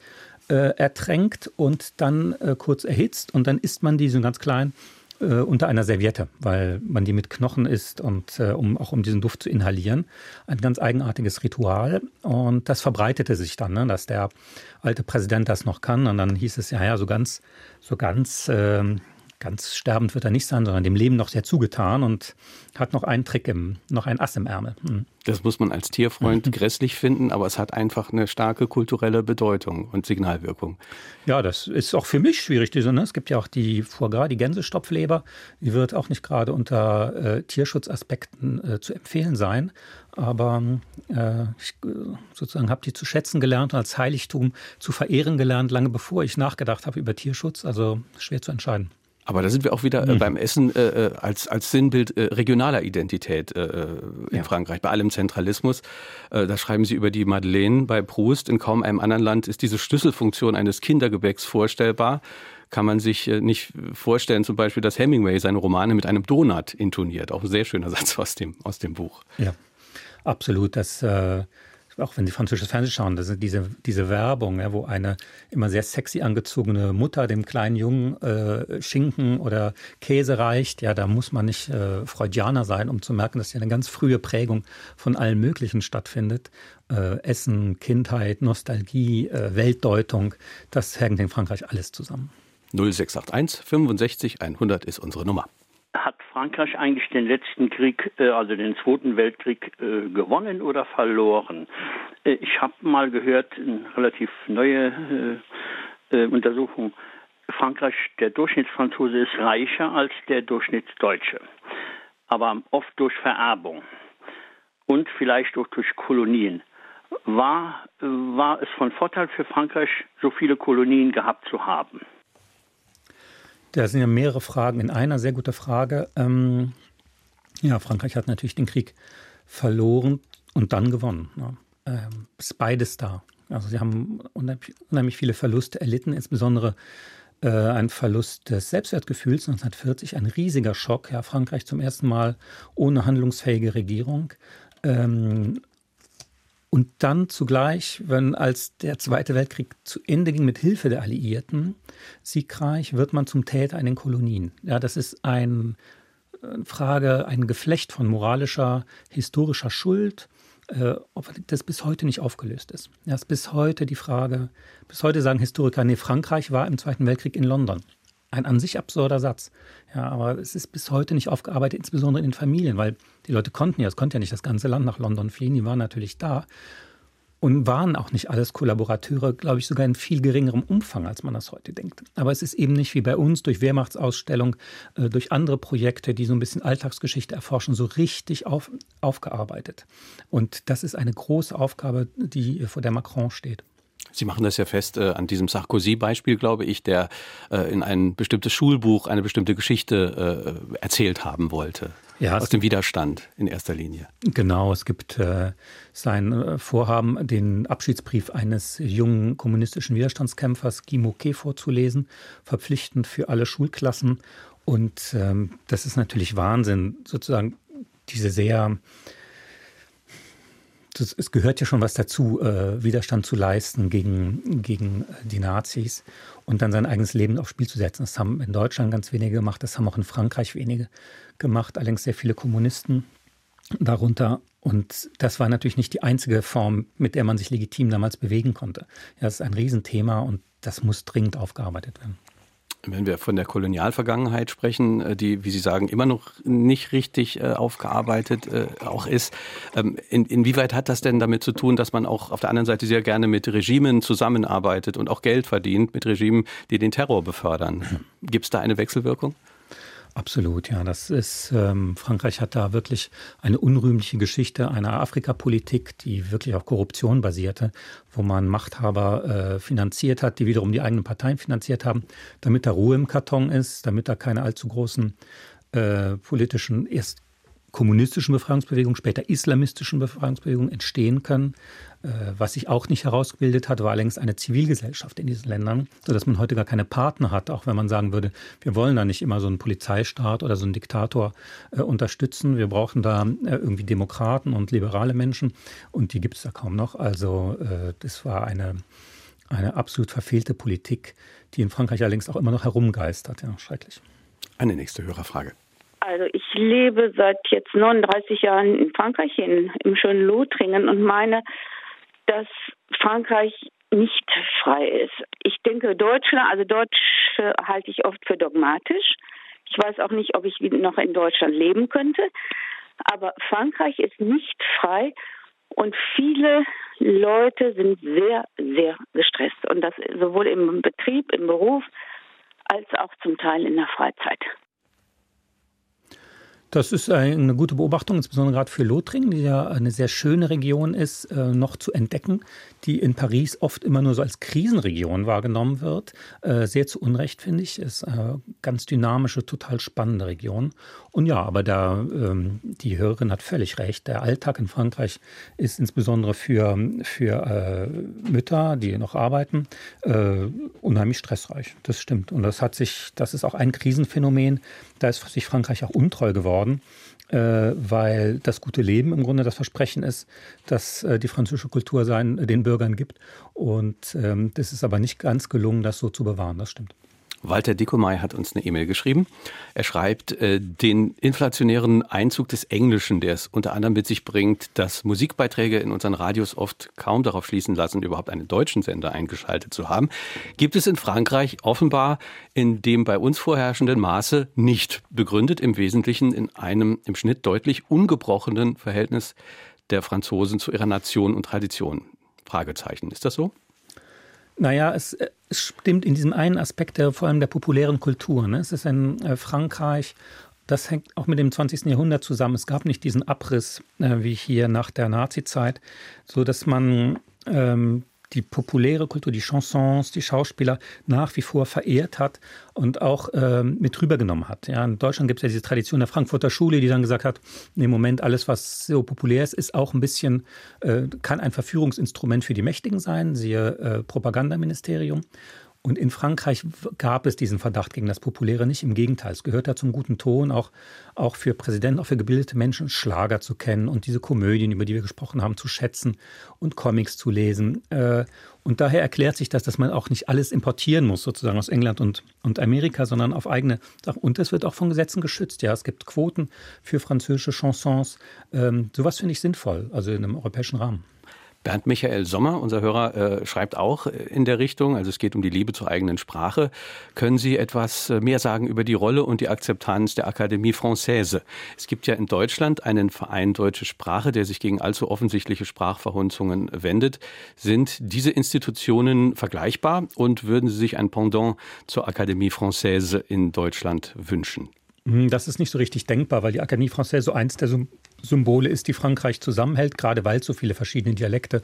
äh, ertränkt und dann äh, kurz erhitzt und dann isst man die so ganz klein äh, unter einer Serviette, weil man die mit Knochen isst und äh, um auch um diesen Duft zu inhalieren. Ein ganz eigenartiges Ritual und das verbreitete sich dann, ne, dass der alte Präsident das noch kann und dann hieß es ja, ja, so ganz, so ganz ähm, ganz sterbend wird er nicht sein, sondern dem Leben noch sehr zugetan und hat noch einen Trick im, noch ein Ass im Ärmel. Hm. Das muss man als Tierfreund (laughs) grässlich finden, aber es hat einfach eine starke kulturelle Bedeutung und Signalwirkung. Ja, das ist auch für mich schwierig. Diese, ne? Es gibt ja auch die Foie Gras, die Gänsestopfleber. Die wird auch nicht gerade unter äh, Tierschutzaspekten äh, zu empfehlen sein. Aber äh, ich äh, sozusagen habe die zu schätzen gelernt und als Heiligtum zu verehren gelernt, lange bevor ich nachgedacht habe über Tierschutz. Also schwer zu entscheiden. Aber da sind wir auch wieder äh, mhm. beim Essen äh, äh, als, als Sinnbild äh, regionaler Identität äh, äh, in ja. Frankreich, bei allem Zentralismus. Da schreiben sie über die Madeleine bei Proust. In kaum einem anderen Land ist diese Schlüsselfunktion eines Kindergebäcks vorstellbar. Kann man sich nicht vorstellen, zum Beispiel, dass Hemingway seine Romane mit einem Donut intoniert. Auch ein sehr schöner (laughs) Satz aus dem, aus dem Buch. Ja, absolut. Das auch wenn Sie französisches Fernsehen schauen, das ist diese, diese Werbung, ja, wo eine immer sehr sexy angezogene Mutter dem kleinen Jungen äh, Schinken oder Käse reicht, ja, da muss man nicht äh, Freudianer sein, um zu merken, dass hier eine ganz frühe Prägung von allem Möglichen stattfindet. Äh, Essen, Kindheit, Nostalgie, äh, Weltdeutung, das hängt in Frankreich alles zusammen. 0681 65 100 ist unsere Nummer hat Frankreich eigentlich den letzten Krieg, äh, also den Zweiten Weltkrieg, äh, gewonnen oder verloren? Äh, ich habe mal gehört, eine relativ neue Untersuchung, Frankreich, der Durchschnittsfranzose ist reicher als der Durchschnittsdeutsche, aber oft durch Vererbung und vielleicht auch durch Kolonien. War, war es von Vorteil für Frankreich, so viele Kolonien gehabt zu haben? Da sind ja mehrere Fragen in einer. Sehr gute Frage. Ähm, ja, Frankreich hat natürlich den Krieg verloren und dann gewonnen. Ja. Ähm, ist beides da. Also sie haben unheimlich, unheimlich viele Verluste erlitten, insbesondere äh, ein Verlust des Selbstwertgefühls 1940, ein riesiger Schock. Ja, Frankreich zum ersten Mal ohne handlungsfähige Regierung. Ähm, und dann zugleich, wenn als der Zweite Weltkrieg zu Ende ging mit Hilfe der Alliierten, siegreich, wird man zum Täter in den Kolonien. Ja, das ist ein, eine Frage, ein Geflecht von moralischer, historischer Schuld, äh, ob das bis heute nicht aufgelöst ist. Ja, ist bis heute die Frage, bis heute sagen Historiker, nee, Frankreich war im Zweiten Weltkrieg in London. Ein an sich absurder Satz. Ja, aber es ist bis heute nicht aufgearbeitet, insbesondere in den Familien, weil die Leute konnten ja, es konnte ja nicht das ganze Land nach London fliehen, die waren natürlich da und waren auch nicht alles Kollaborateure, glaube ich, sogar in viel geringerem Umfang, als man das heute denkt. Aber es ist eben nicht wie bei uns durch Wehrmachtsausstellung, äh, durch andere Projekte, die so ein bisschen Alltagsgeschichte erforschen, so richtig auf, aufgearbeitet. Und das ist eine große Aufgabe, die vor der Macron steht. Sie machen das ja fest äh, an diesem Sarkozy-Beispiel, glaube ich, der äh, in ein bestimmtes Schulbuch eine bestimmte Geschichte äh, erzählt haben wollte. Ja, aus dem Widerstand in erster Linie. Genau, es gibt äh, sein äh, Vorhaben, den Abschiedsbrief eines jungen kommunistischen Widerstandskämpfers Guy Moquet vorzulesen, verpflichtend für alle Schulklassen. Und ähm, das ist natürlich Wahnsinn, sozusagen diese sehr das, es gehört ja schon was dazu, äh, Widerstand zu leisten gegen, gegen die Nazis und dann sein eigenes Leben aufs Spiel zu setzen. Das haben in Deutschland ganz wenige gemacht, das haben auch in Frankreich wenige gemacht, allerdings sehr viele Kommunisten darunter. Und das war natürlich nicht die einzige Form, mit der man sich legitim damals bewegen konnte. Ja, das ist ein Riesenthema und das muss dringend aufgearbeitet werden. Wenn wir von der Kolonialvergangenheit sprechen, äh, die, wie Sie sagen, immer noch nicht richtig äh, aufgearbeitet äh, auch ist, ähm, in, inwieweit hat das denn damit zu tun, dass man auch auf der anderen Seite sehr gerne mit Regimen zusammenarbeitet und auch Geld verdient mit Regimen, die den Terror befördern? Gibt es da eine Wechselwirkung? Absolut, ja. Das ist, ähm, Frankreich hat da wirklich eine unrühmliche Geschichte einer Afrikapolitik, die wirklich auf Korruption basierte, wo man Machthaber äh, finanziert hat, die wiederum die eigenen Parteien finanziert haben, damit da Ruhe im Karton ist, damit da keine allzu großen äh, politischen, erst kommunistischen Befreiungsbewegungen, später islamistischen Befreiungsbewegungen entstehen können. Äh, was sich auch nicht herausgebildet hat, war längst eine Zivilgesellschaft in diesen Ländern, sodass man heute gar keine Partner hat, auch wenn man sagen würde, wir wollen da nicht immer so einen Polizeistaat oder so einen Diktator äh, unterstützen. Wir brauchen da äh, irgendwie Demokraten und liberale Menschen und die gibt es da kaum noch. Also äh, das war eine, eine absolut verfehlte Politik, die in Frankreich allerdings auch immer noch herumgeistert. Ja, schrecklich. Eine nächste Hörerfrage. Also ich lebe seit jetzt 39 Jahren in Frankreich, in, im schönen Lothringen und meine, dass Frankreich nicht frei ist. Ich denke, Deutschland, also Deutsch halte ich oft für dogmatisch. Ich weiß auch nicht, ob ich noch in Deutschland leben könnte. Aber Frankreich ist nicht frei und viele Leute sind sehr, sehr gestresst. Und das sowohl im Betrieb, im Beruf, als auch zum Teil in der Freizeit. Das ist eine gute Beobachtung, insbesondere gerade für Lothringen, die ja eine sehr schöne Region ist, äh, noch zu entdecken, die in Paris oft immer nur so als Krisenregion wahrgenommen wird. Äh, sehr zu Unrecht, finde ich. Ist eine ganz dynamische, total spannende Region. Und ja, aber da, ähm, die Hörerin hat völlig recht. Der Alltag in Frankreich ist insbesondere für, für äh, Mütter, die noch arbeiten, unheimlich stressreich. Das stimmt. Und das hat sich, das ist auch ein Krisenphänomen. Da ist sich Frankreich auch untreu geworden geworden, äh, weil das gute Leben im Grunde das Versprechen ist, dass äh, die französische Kultur seinen, den Bürgern gibt. Und ähm, das ist aber nicht ganz gelungen, das so zu bewahren. Das stimmt. Walter Dickomey hat uns eine E-Mail geschrieben. Er schreibt, äh, den inflationären Einzug des Englischen, der es unter anderem mit sich bringt, dass Musikbeiträge in unseren Radios oft kaum darauf schließen lassen, überhaupt einen deutschen Sender eingeschaltet zu haben, gibt es in Frankreich offenbar in dem bei uns vorherrschenden Maße nicht begründet, im Wesentlichen in einem im Schnitt deutlich ungebrochenen Verhältnis der Franzosen zu ihrer Nation und Tradition? Fragezeichen. Ist das so? Naja, es, es stimmt in diesem einen Aspekt der, vor allem der populären Kultur. Ne? Es ist ein äh, Frankreich, das hängt auch mit dem 20. Jahrhundert zusammen. Es gab nicht diesen Abriss äh, wie hier nach der Nazizeit, so dass man ähm, die populäre Kultur, die Chansons, die Schauspieler nach wie vor verehrt hat und auch ähm, mit rübergenommen hat. Ja, in Deutschland gibt es ja diese Tradition der Frankfurter Schule, die dann gesagt hat, im Moment alles, was so populär ist, ist auch ein bisschen, äh, kann ein Verführungsinstrument für die Mächtigen sein, siehe äh, Propagandaministerium. Und in Frankreich gab es diesen Verdacht gegen das Populäre nicht. Im Gegenteil, es gehört da zum guten Ton, auch, auch für Präsidenten, auch für gebildete Menschen, Schlager zu kennen und diese Komödien, über die wir gesprochen haben, zu schätzen und Comics zu lesen. Äh, und daher erklärt sich das, dass man auch nicht alles importieren muss, sozusagen aus England und, und Amerika, sondern auf eigene Sachen. Und es wird auch von Gesetzen geschützt. Ja, es gibt Quoten für französische Chansons. Ähm, sowas finde ich sinnvoll, also in einem europäischen Rahmen. Bernd Michael Sommer, unser Hörer, äh, schreibt auch in der Richtung, also es geht um die Liebe zur eigenen Sprache. Können Sie etwas äh, mehr sagen über die Rolle und die Akzeptanz der Akademie Française? Es gibt ja in Deutschland einen Verein Deutsche Sprache, der sich gegen allzu offensichtliche Sprachverhunzungen wendet. Sind diese Institutionen vergleichbar und würden Sie sich ein Pendant zur Akademie Française in Deutschland wünschen? Hm, das ist nicht so richtig denkbar, weil die Akademie Française so eins der Symbole ist, die Frankreich zusammenhält, gerade weil es so viele verschiedene Dialekte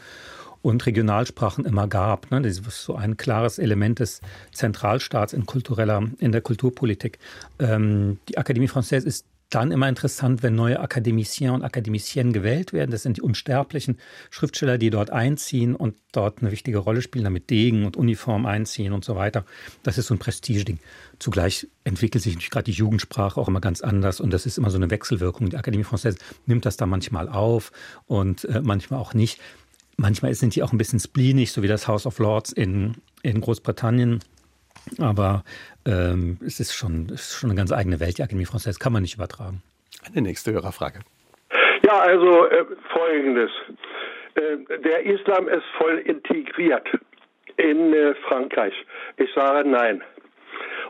und Regionalsprachen immer gab. Ne? Das ist so ein klares Element des Zentralstaats in kultureller, in der Kulturpolitik. Ähm, die Akademie Française ist dann immer interessant, wenn neue Akademiciens und Akademiciennes gewählt werden. Das sind die unsterblichen Schriftsteller, die dort einziehen und dort eine wichtige Rolle spielen, damit Degen und Uniform einziehen und so weiter. Das ist so ein Prestigeding. Zugleich entwickelt sich gerade die Jugendsprache auch immer ganz anders und das ist immer so eine Wechselwirkung. Die Akademie Française nimmt das da manchmal auf und äh, manchmal auch nicht. Manchmal sind die auch ein bisschen spleenig, so wie das House of Lords in, in Großbritannien. Aber ähm, es ist schon, es ist schon eine ganz eigene Welt, die Akademie Française, kann man nicht übertragen. Eine nächste Hörerfrage. Ja, also äh, folgendes. Äh, der Islam ist voll integriert in äh, Frankreich. Ich sage nein.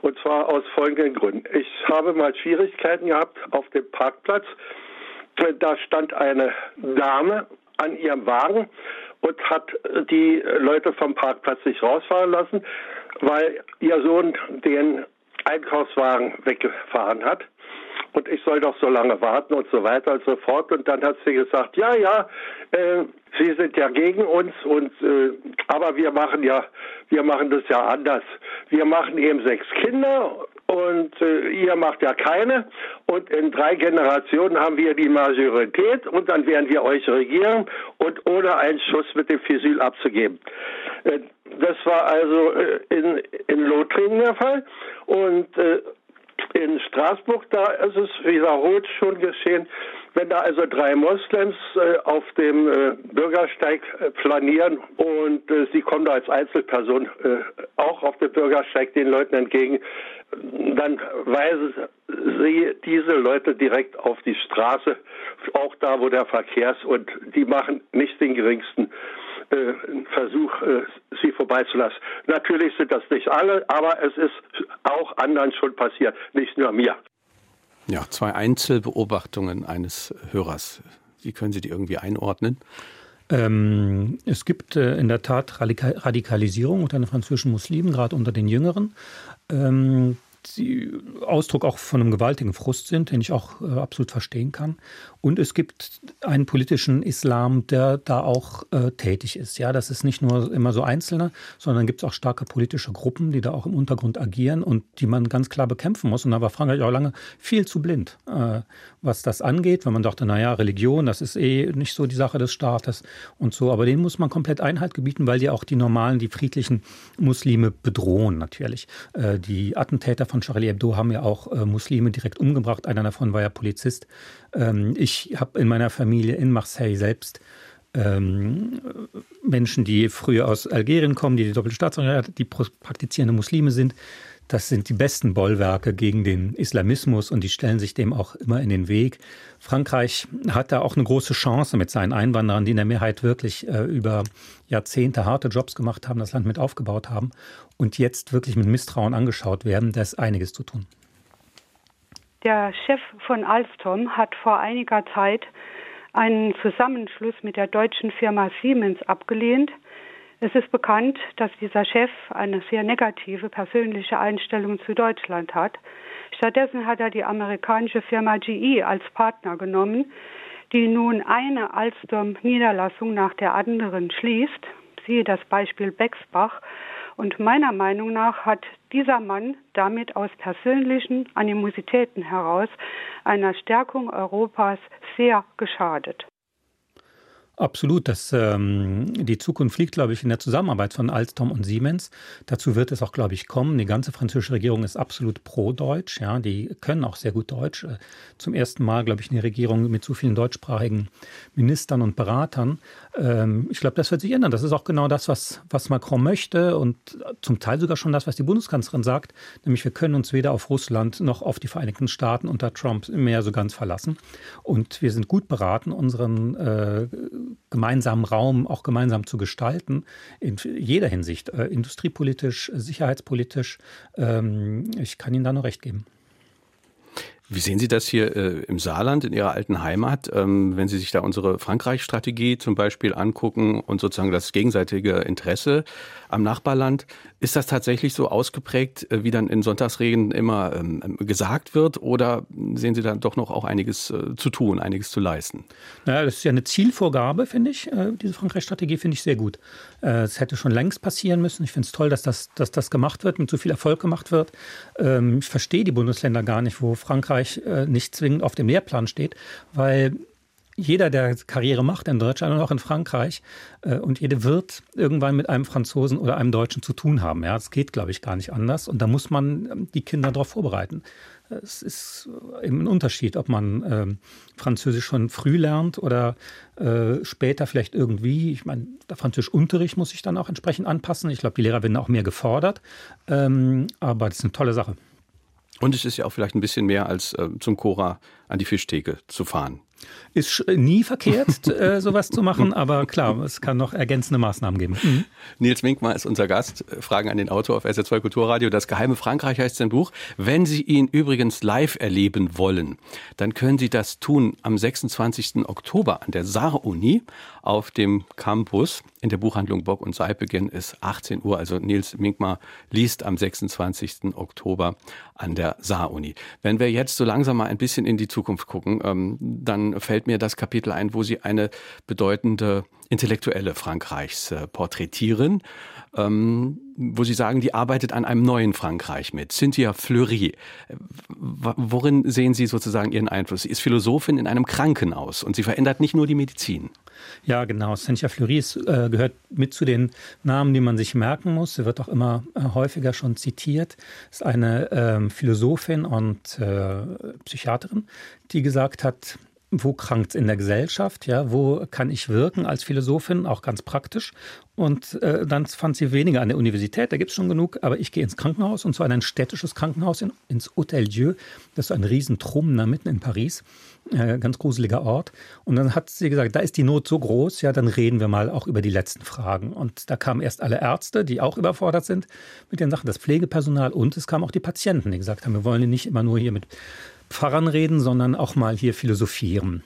Und zwar aus folgenden Gründen. Ich habe mal Schwierigkeiten gehabt auf dem Parkplatz. Äh, da stand eine Dame an ihrem Wagen und hat die Leute vom Parkplatz nicht rausfahren lassen weil ihr Sohn den Einkaufswagen weggefahren hat und ich soll doch so lange warten und so weiter und so fort. Und dann hat sie gesagt, ja, ja, äh, Sie sind ja gegen uns und äh, aber wir machen ja, wir machen das ja anders. Wir machen eben sechs Kinder und äh, ihr macht ja keine und in drei Generationen haben wir die Majorität und dann werden wir euch regieren und ohne einen Schuss mit dem Fusil abzugeben. Äh, das war also äh, in, in Lothringen der Fall. Und äh, in Straßburg, da ist es wiederholt schon geschehen, wenn da also drei Moslems äh, auf dem äh, Bürgersteig äh, flanieren und äh, sie kommen da als Einzelperson äh, auch auf dem Bürgersteig den Leuten entgegen, dann weisen sie diese Leute direkt auf die Straße, auch da, wo der Verkehr ist, und die machen nicht den geringsten äh, Versuch, äh, sie vorbeizulassen. Natürlich sind das nicht alle, aber es ist auch anderen schon passiert, nicht nur mir. Ja, zwei Einzelbeobachtungen eines Hörers. Wie können Sie die irgendwie einordnen? Ähm, es gibt äh, in der Tat Radikalisierung unter den französischen Muslimen, gerade unter den Jüngeren. Ähm, die Ausdruck auch von einem gewaltigen Frust sind, den ich auch äh, absolut verstehen kann. Und es gibt einen politischen Islam, der da auch äh, tätig ist. Ja, das ist nicht nur immer so Einzelne, sondern gibt es auch starke politische Gruppen, die da auch im Untergrund agieren und die man ganz klar bekämpfen muss. Und da war Frankreich auch lange viel zu blind, äh, was das angeht, wenn man dachte, naja, Religion, das ist eh nicht so die Sache des Staates und so. Aber denen muss man komplett Einhalt gebieten, weil die auch die normalen, die friedlichen Muslime bedrohen natürlich. Äh, die Attentäter von Charlie Hebdo haben ja auch äh, Muslime direkt umgebracht. Einer davon war ja Polizist. Ähm, ich habe in meiner Familie in Marseille selbst ähm, Menschen, die früher aus Algerien kommen, die die doppelte die praktizierende Muslime sind. Das sind die besten Bollwerke gegen den Islamismus und die stellen sich dem auch immer in den Weg. Frankreich hat da auch eine große Chance mit seinen Einwanderern, die in der Mehrheit wirklich äh, über Jahrzehnte harte Jobs gemacht haben, das Land mit aufgebaut haben und jetzt wirklich mit Misstrauen angeschaut werden. Da ist einiges zu tun. Der Chef von Alstom hat vor einiger Zeit einen Zusammenschluss mit der deutschen Firma Siemens abgelehnt. Es ist bekannt, dass dieser Chef eine sehr negative persönliche Einstellung zu Deutschland hat. Stattdessen hat er die amerikanische Firma GE als Partner genommen, die nun eine Alstom-Niederlassung nach der anderen schließt. Siehe das Beispiel Bexbach. Und meiner Meinung nach hat dieser Mann damit aus persönlichen Animositäten heraus einer Stärkung Europas sehr geschadet. Absolut. Das, ähm, die Zukunft liegt, glaube ich, in der Zusammenarbeit von Alstom und Siemens. Dazu wird es auch, glaube ich, kommen. Die ganze französische Regierung ist absolut pro-deutsch. Ja, die können auch sehr gut Deutsch. Äh, zum ersten Mal, glaube ich, eine Regierung mit so vielen deutschsprachigen Ministern und Beratern. Ähm, ich glaube, das wird sich ändern. Das ist auch genau das, was, was Macron möchte und zum Teil sogar schon das, was die Bundeskanzlerin sagt. Nämlich, wir können uns weder auf Russland noch auf die Vereinigten Staaten unter Trump mehr so ganz verlassen. Und wir sind gut beraten, unseren äh, gemeinsamen Raum auch gemeinsam zu gestalten, in jeder Hinsicht, äh, industriepolitisch, sicherheitspolitisch. Ähm, ich kann Ihnen da nur recht geben. Wie sehen Sie das hier äh, im Saarland, in Ihrer alten Heimat, ähm, wenn Sie sich da unsere Frankreich-Strategie zum Beispiel angucken und sozusagen das gegenseitige Interesse am Nachbarland? Ist das tatsächlich so ausgeprägt, äh, wie dann in Sonntagsreden immer ähm, gesagt wird? Oder sehen Sie da doch noch auch einiges äh, zu tun, einiges zu leisten? Naja, das ist ja eine Zielvorgabe, finde ich. Äh, diese Frankreich-Strategie finde ich sehr gut. Äh, es hätte schon längst passieren müssen. Ich finde es toll, dass das, dass das gemacht wird, mit so viel Erfolg gemacht wird. Ähm, ich verstehe die Bundesländer gar nicht, wo Frankreich Frankreich äh, nicht zwingend auf dem Lehrplan steht, weil jeder, der Karriere macht in Deutschland und auch in Frankreich, äh, und jede wird irgendwann mit einem Franzosen oder einem Deutschen zu tun haben. Ja, das geht, glaube ich, gar nicht anders. Und da muss man ähm, die Kinder darauf vorbereiten. Es ist eben ein Unterschied, ob man äh, Französisch schon früh lernt oder äh, später vielleicht irgendwie. Ich meine, der Französischunterricht muss sich dann auch entsprechend anpassen. Ich glaube, die Lehrer werden auch mehr gefordert. Ähm, aber das ist eine tolle Sache. Und es ist ja auch vielleicht ein bisschen mehr als äh, zum Cora an die Fischtheke zu fahren. Ist nie verkehrt, (laughs) äh, sowas zu machen, aber klar, es kann noch ergänzende Maßnahmen geben. Mhm. Nils Winkmar ist unser Gast. Fragen an den Autor auf SR2 Kulturradio. Das geheime Frankreich heißt sein Buch. Wenn Sie ihn übrigens live erleben wollen, dann können Sie das tun am 26. Oktober an der Saar-Uni auf dem Campus. In der Buchhandlung Bock und Seipbeginn ist 18 Uhr. Also Nils Winkmar liest am 26. Oktober an der Saar-Uni. Wenn wir jetzt so langsam mal ein bisschen in die Zukunft gucken, ähm, dann fällt mir das Kapitel ein, wo Sie eine bedeutende Intellektuelle Frankreichs äh, porträtieren, ähm, wo Sie sagen, die arbeitet an einem neuen Frankreich mit. Cynthia Fleury. Worin sehen Sie sozusagen Ihren Einfluss? Sie ist Philosophin in einem Krankenhaus und sie verändert nicht nur die Medizin. Ja, genau. Cynthia Fleury ist, äh, gehört mit zu den Namen, die man sich merken muss. Sie wird auch immer äh, häufiger schon zitiert. Ist eine äh, Philosophin und äh, Psychiaterin, die gesagt hat, wo krankt es in der Gesellschaft, ja, wo kann ich wirken als Philosophin, auch ganz praktisch. Und äh, dann fand sie weniger an der Universität, da gibt es schon genug, aber ich gehe ins Krankenhaus und zwar in ein städtisches Krankenhaus, in, ins Hotel Dieu, das ist ein Riesentrum da mitten in Paris, äh, ganz gruseliger Ort. Und dann hat sie gesagt, da ist die Not so groß, ja, dann reden wir mal auch über die letzten Fragen. Und da kamen erst alle Ärzte, die auch überfordert sind mit den Sachen, das Pflegepersonal und es kamen auch die Patienten, die gesagt haben, wir wollen nicht immer nur hier mit Pfarrern reden, sondern auch mal hier philosophieren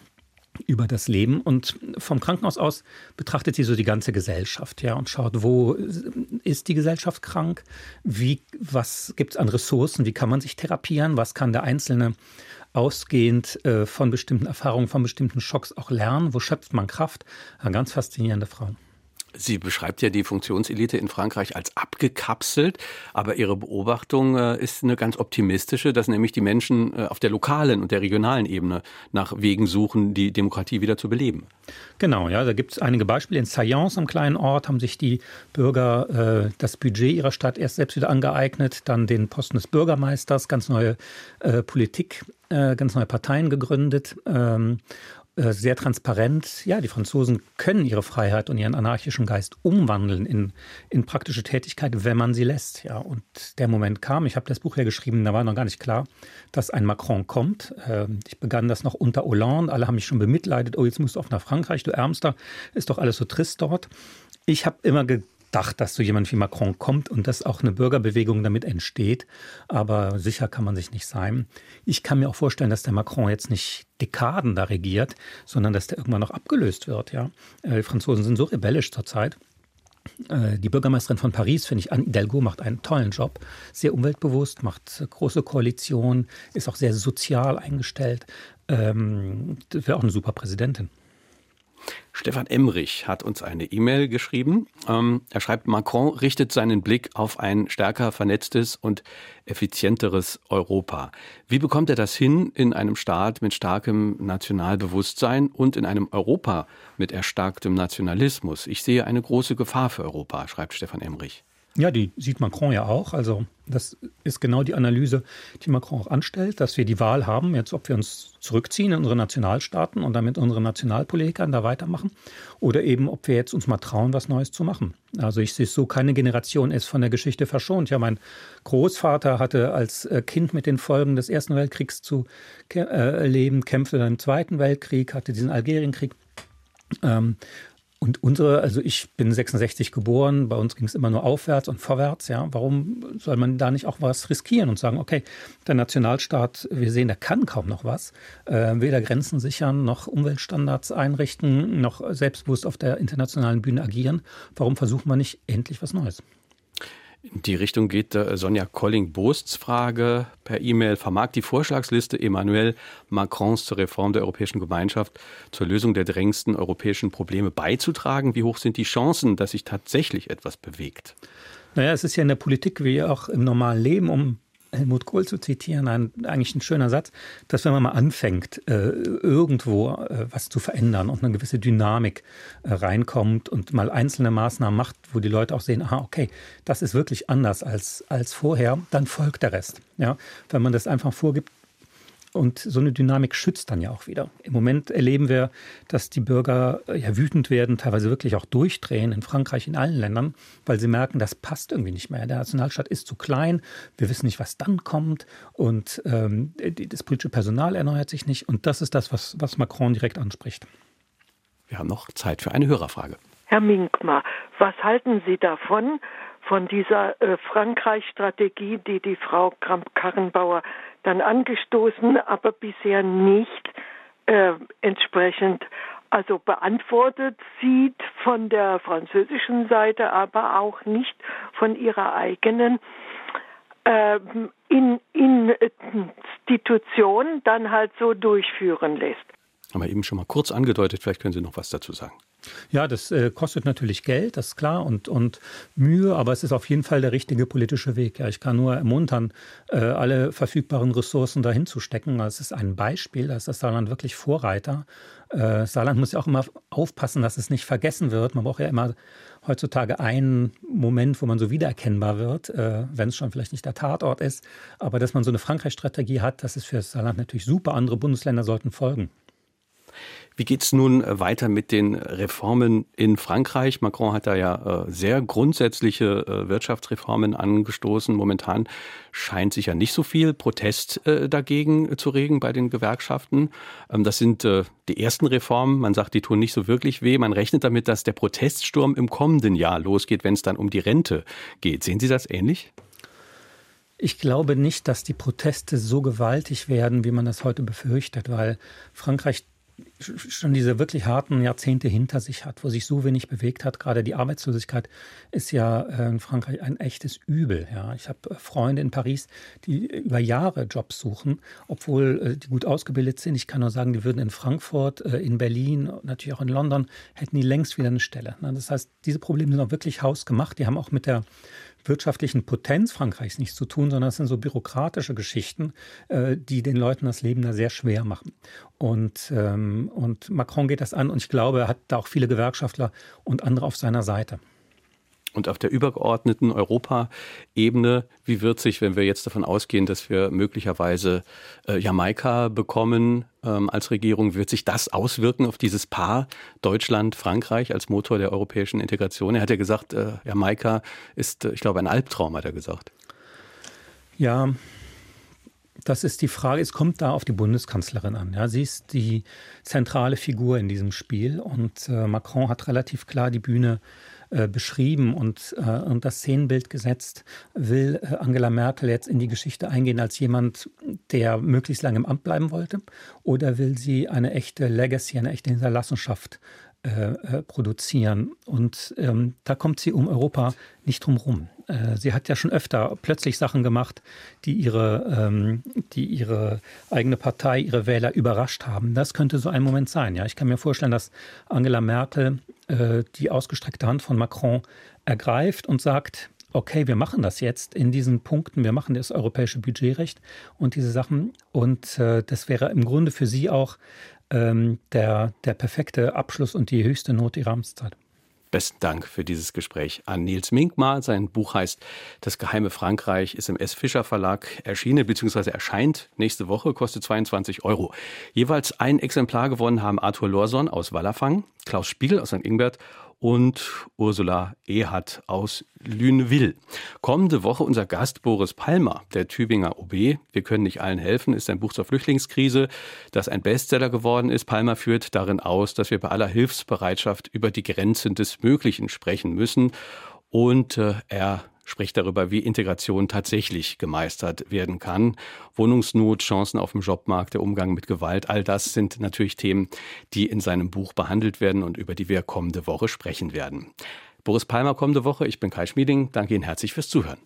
über das Leben. Und vom Krankenhaus aus betrachtet sie so die ganze Gesellschaft, ja, und schaut, wo ist die Gesellschaft krank? Wie, was gibt es an Ressourcen? Wie kann man sich therapieren? Was kann der Einzelne ausgehend äh, von bestimmten Erfahrungen, von bestimmten Schocks auch lernen? Wo schöpft man Kraft? Eine ganz faszinierende Frau. Sie beschreibt ja die Funktionselite in Frankreich als abgekapselt, aber Ihre Beobachtung äh, ist eine ganz optimistische, dass nämlich die Menschen äh, auf der lokalen und der regionalen Ebene nach Wegen suchen, die Demokratie wieder zu beleben. Genau, ja, da gibt es einige Beispiele. In Sayance, am kleinen Ort, haben sich die Bürger äh, das Budget ihrer Stadt erst selbst wieder angeeignet, dann den Posten des Bürgermeisters, ganz neue äh, Politik, äh, ganz neue Parteien gegründet. Ähm, äh, sehr transparent. Ja, die Franzosen können ihre Freiheit und ihren anarchischen Geist umwandeln in, in praktische Tätigkeit, wenn man sie lässt. Ja, und der Moment kam. Ich habe das Buch ja geschrieben, da war noch gar nicht klar, dass ein Macron kommt. Ähm, ich begann das noch unter Hollande. Alle haben mich schon bemitleidet. Oh, jetzt musst du auf nach Frankreich, du Ärmster. Ist doch alles so trist dort. Ich habe immer ge gedacht, dass so jemand wie Macron kommt und dass auch eine Bürgerbewegung damit entsteht. Aber sicher kann man sich nicht sein. Ich kann mir auch vorstellen, dass der Macron jetzt nicht Dekaden da regiert, sondern dass der irgendwann noch abgelöst wird. Ja? Äh, die Franzosen sind so rebellisch zurzeit. Äh, die Bürgermeisterin von Paris, finde ich, Anne Hidalgo, macht einen tollen Job. Sehr umweltbewusst, macht große Koalition, ist auch sehr sozial eingestellt. Ähm, wäre auch eine super Präsidentin. Stefan Emrich hat uns eine E-Mail geschrieben. Ähm, er schreibt, Macron richtet seinen Blick auf ein stärker vernetztes und effizienteres Europa. Wie bekommt er das hin in einem Staat mit starkem Nationalbewusstsein und in einem Europa mit erstarktem Nationalismus? Ich sehe eine große Gefahr für Europa, schreibt Stefan Emrich. Ja, die sieht Macron ja auch. Also das ist genau die Analyse, die Macron auch anstellt, dass wir die Wahl haben, jetzt ob wir uns zurückziehen in unsere Nationalstaaten und damit unsere Nationalpolitikern da weitermachen oder eben ob wir jetzt uns mal trauen, was Neues zu machen. Also ich sehe es so, keine Generation ist von der Geschichte verschont. Ja, mein Großvater hatte als äh, Kind mit den Folgen des Ersten Weltkriegs zu äh, leben, kämpfte dann im Zweiten Weltkrieg, hatte diesen Algerienkrieg. Ähm, und unsere, also ich bin 66 geboren, bei uns ging es immer nur aufwärts und vorwärts, ja. Warum soll man da nicht auch was riskieren und sagen, okay, der Nationalstaat, wir sehen, der kann kaum noch was, äh, weder Grenzen sichern, noch Umweltstandards einrichten, noch selbstbewusst auf der internationalen Bühne agieren. Warum versuchen wir nicht endlich was Neues? In die Richtung geht äh, Sonja Colling-Bosts Frage per E-Mail. Vermag die Vorschlagsliste Emmanuel Macrons zur Reform der Europäischen Gemeinschaft zur Lösung der drängendsten europäischen Probleme beizutragen? Wie hoch sind die Chancen, dass sich tatsächlich etwas bewegt? Naja, es ist ja in der Politik wie auch im normalen Leben, um Helmut Kohl zu zitieren, ein, eigentlich ein schöner Satz, dass wenn man mal anfängt, äh, irgendwo äh, was zu verändern und eine gewisse Dynamik äh, reinkommt und mal einzelne Maßnahmen macht, wo die Leute auch sehen, aha, okay, das ist wirklich anders als, als vorher, dann folgt der Rest. Ja, wenn man das einfach vorgibt, und so eine Dynamik schützt dann ja auch wieder. Im Moment erleben wir, dass die Bürger äh, ja wütend werden, teilweise wirklich auch durchdrehen, in Frankreich, in allen Ländern, weil sie merken, das passt irgendwie nicht mehr. Der Nationalstaat ist zu klein, wir wissen nicht, was dann kommt und ähm, das politische Personal erneuert sich nicht. Und das ist das, was, was Macron direkt anspricht. Wir haben noch Zeit für eine Hörerfrage. Herr Minkmar, was halten Sie davon, von dieser äh, Frankreich-Strategie, die die Frau Kramp-Karrenbauer dann angestoßen, aber bisher nicht äh, entsprechend also beantwortet sieht von der französischen Seite, aber auch nicht von ihrer eigenen äh, in, in Institution dann halt so durchführen lässt. Haben wir eben schon mal kurz angedeutet, vielleicht können Sie noch was dazu sagen. Ja, das äh, kostet natürlich Geld, das ist klar, und, und Mühe, aber es ist auf jeden Fall der richtige politische Weg. Ja, ich kann nur ermuntern, äh, alle verfügbaren Ressourcen dahin zu stecken. Das ist ein Beispiel, da ist das Saarland wirklich Vorreiter. Äh, Saarland muss ja auch immer aufpassen, dass es nicht vergessen wird. Man braucht ja immer heutzutage einen Moment, wo man so wiedererkennbar wird, äh, wenn es schon vielleicht nicht der Tatort ist. Aber dass man so eine Frankreich-Strategie hat, das ist für das Saarland natürlich super. Andere Bundesländer sollten folgen. Wie geht es nun äh, weiter mit den Reformen in Frankreich? Macron hat da ja äh, sehr grundsätzliche äh, Wirtschaftsreformen angestoßen. Momentan scheint sich ja nicht so viel Protest dagegen zu regen bei den Gewerkschaften. Ähm, das sind die ersten Reformen. Man sagt, die tun nicht so wirklich weh. Man rechnet damit, dass der Proteststurm im kommenden Jahr losgeht, wenn es dann um die Rente geht. Sehen Sie das ähnlich? Ich glaube nicht, dass die Proteste so gewaltig werden, wie man das heute befürchtet, weil Frankreich schon diese wirklich harten Jahrzehnte hinter sich hat, wo sich so wenig bewegt hat. Gerade die Arbeitslosigkeit ist ja äh, in Frankreich ein echtes Übel. Ja. Ich habe äh, Freunde in Paris, die über Jahre Jobs suchen, obwohl äh, die gut ausgebildet sind. Ich kann nur sagen, die würden in Frankfurt, in Berlin, natürlich auch in London, hätten die längst wieder eine Stelle. Das heißt, diese Probleme sind auch wirklich hausgemacht. Die haben auch mit der wirtschaftlichen Potenz Frankreichs nichts zu tun, sondern es sind so bürokratische Geschichten, äh, die den Leuten das Leben da sehr schwer machen. Und, ähm, und Macron geht das an und ich glaube, er hat da auch viele Gewerkschaftler und andere auf seiner Seite. Und auf der übergeordneten Europaebene, wie wird sich, wenn wir jetzt davon ausgehen, dass wir möglicherweise äh, Jamaika bekommen ähm, als Regierung, wird sich das auswirken auf dieses Paar Deutschland, Frankreich als Motor der europäischen Integration? Er hat ja gesagt, äh, Jamaika ist, äh, ich glaube, ein Albtraum, hat er gesagt. Ja, das ist die Frage. Es kommt da auf die Bundeskanzlerin an. Ja, sie ist die zentrale Figur in diesem Spiel und äh, Macron hat relativ klar die Bühne äh, beschrieben und, äh, und das Szenenbild gesetzt. Will äh, Angela Merkel jetzt in die Geschichte eingehen als jemand, der möglichst lange im Amt bleiben wollte? Oder will sie eine echte Legacy, eine echte Hinterlassenschaft äh, äh, produzieren. Und ähm, da kommt sie um Europa nicht drum rum. Äh, sie hat ja schon öfter plötzlich Sachen gemacht, die ihre, ähm, die ihre eigene Partei, ihre Wähler überrascht haben. Das könnte so ein Moment sein. Ja, ich kann mir vorstellen, dass Angela Merkel äh, die ausgestreckte Hand von Macron ergreift und sagt, okay, wir machen das jetzt in diesen Punkten, wir machen das europäische Budgetrecht und diese Sachen. Und äh, das wäre im Grunde für sie auch ähm, der, der perfekte Abschluss und die höchste Not ihrer Amtszeit. Besten Dank für dieses Gespräch an Nils Minkmar. Sein Buch heißt Das geheime Frankreich, ist im S. Fischer Verlag erschienen bzw. erscheint nächste Woche, kostet 22 Euro. Jeweils ein Exemplar gewonnen haben Arthur Lorson aus Wallerfang, Klaus Spiegel aus St. Ingbert und Ursula Ehat aus Lüneville. Kommende Woche unser Gast Boris Palmer, der Tübinger OB. Wir können nicht allen helfen, ist ein Buch zur Flüchtlingskrise, das ein Bestseller geworden ist. Palmer führt darin aus, dass wir bei aller Hilfsbereitschaft über die Grenzen des Möglichen sprechen müssen. Und äh, er spricht darüber, wie Integration tatsächlich gemeistert werden kann. Wohnungsnot, Chancen auf dem Jobmarkt, der Umgang mit Gewalt, all das sind natürlich Themen, die in seinem Buch behandelt werden und über die wir kommende Woche sprechen werden. Boris Palmer kommende Woche, ich bin Kai Schmieding, danke Ihnen herzlich fürs Zuhören.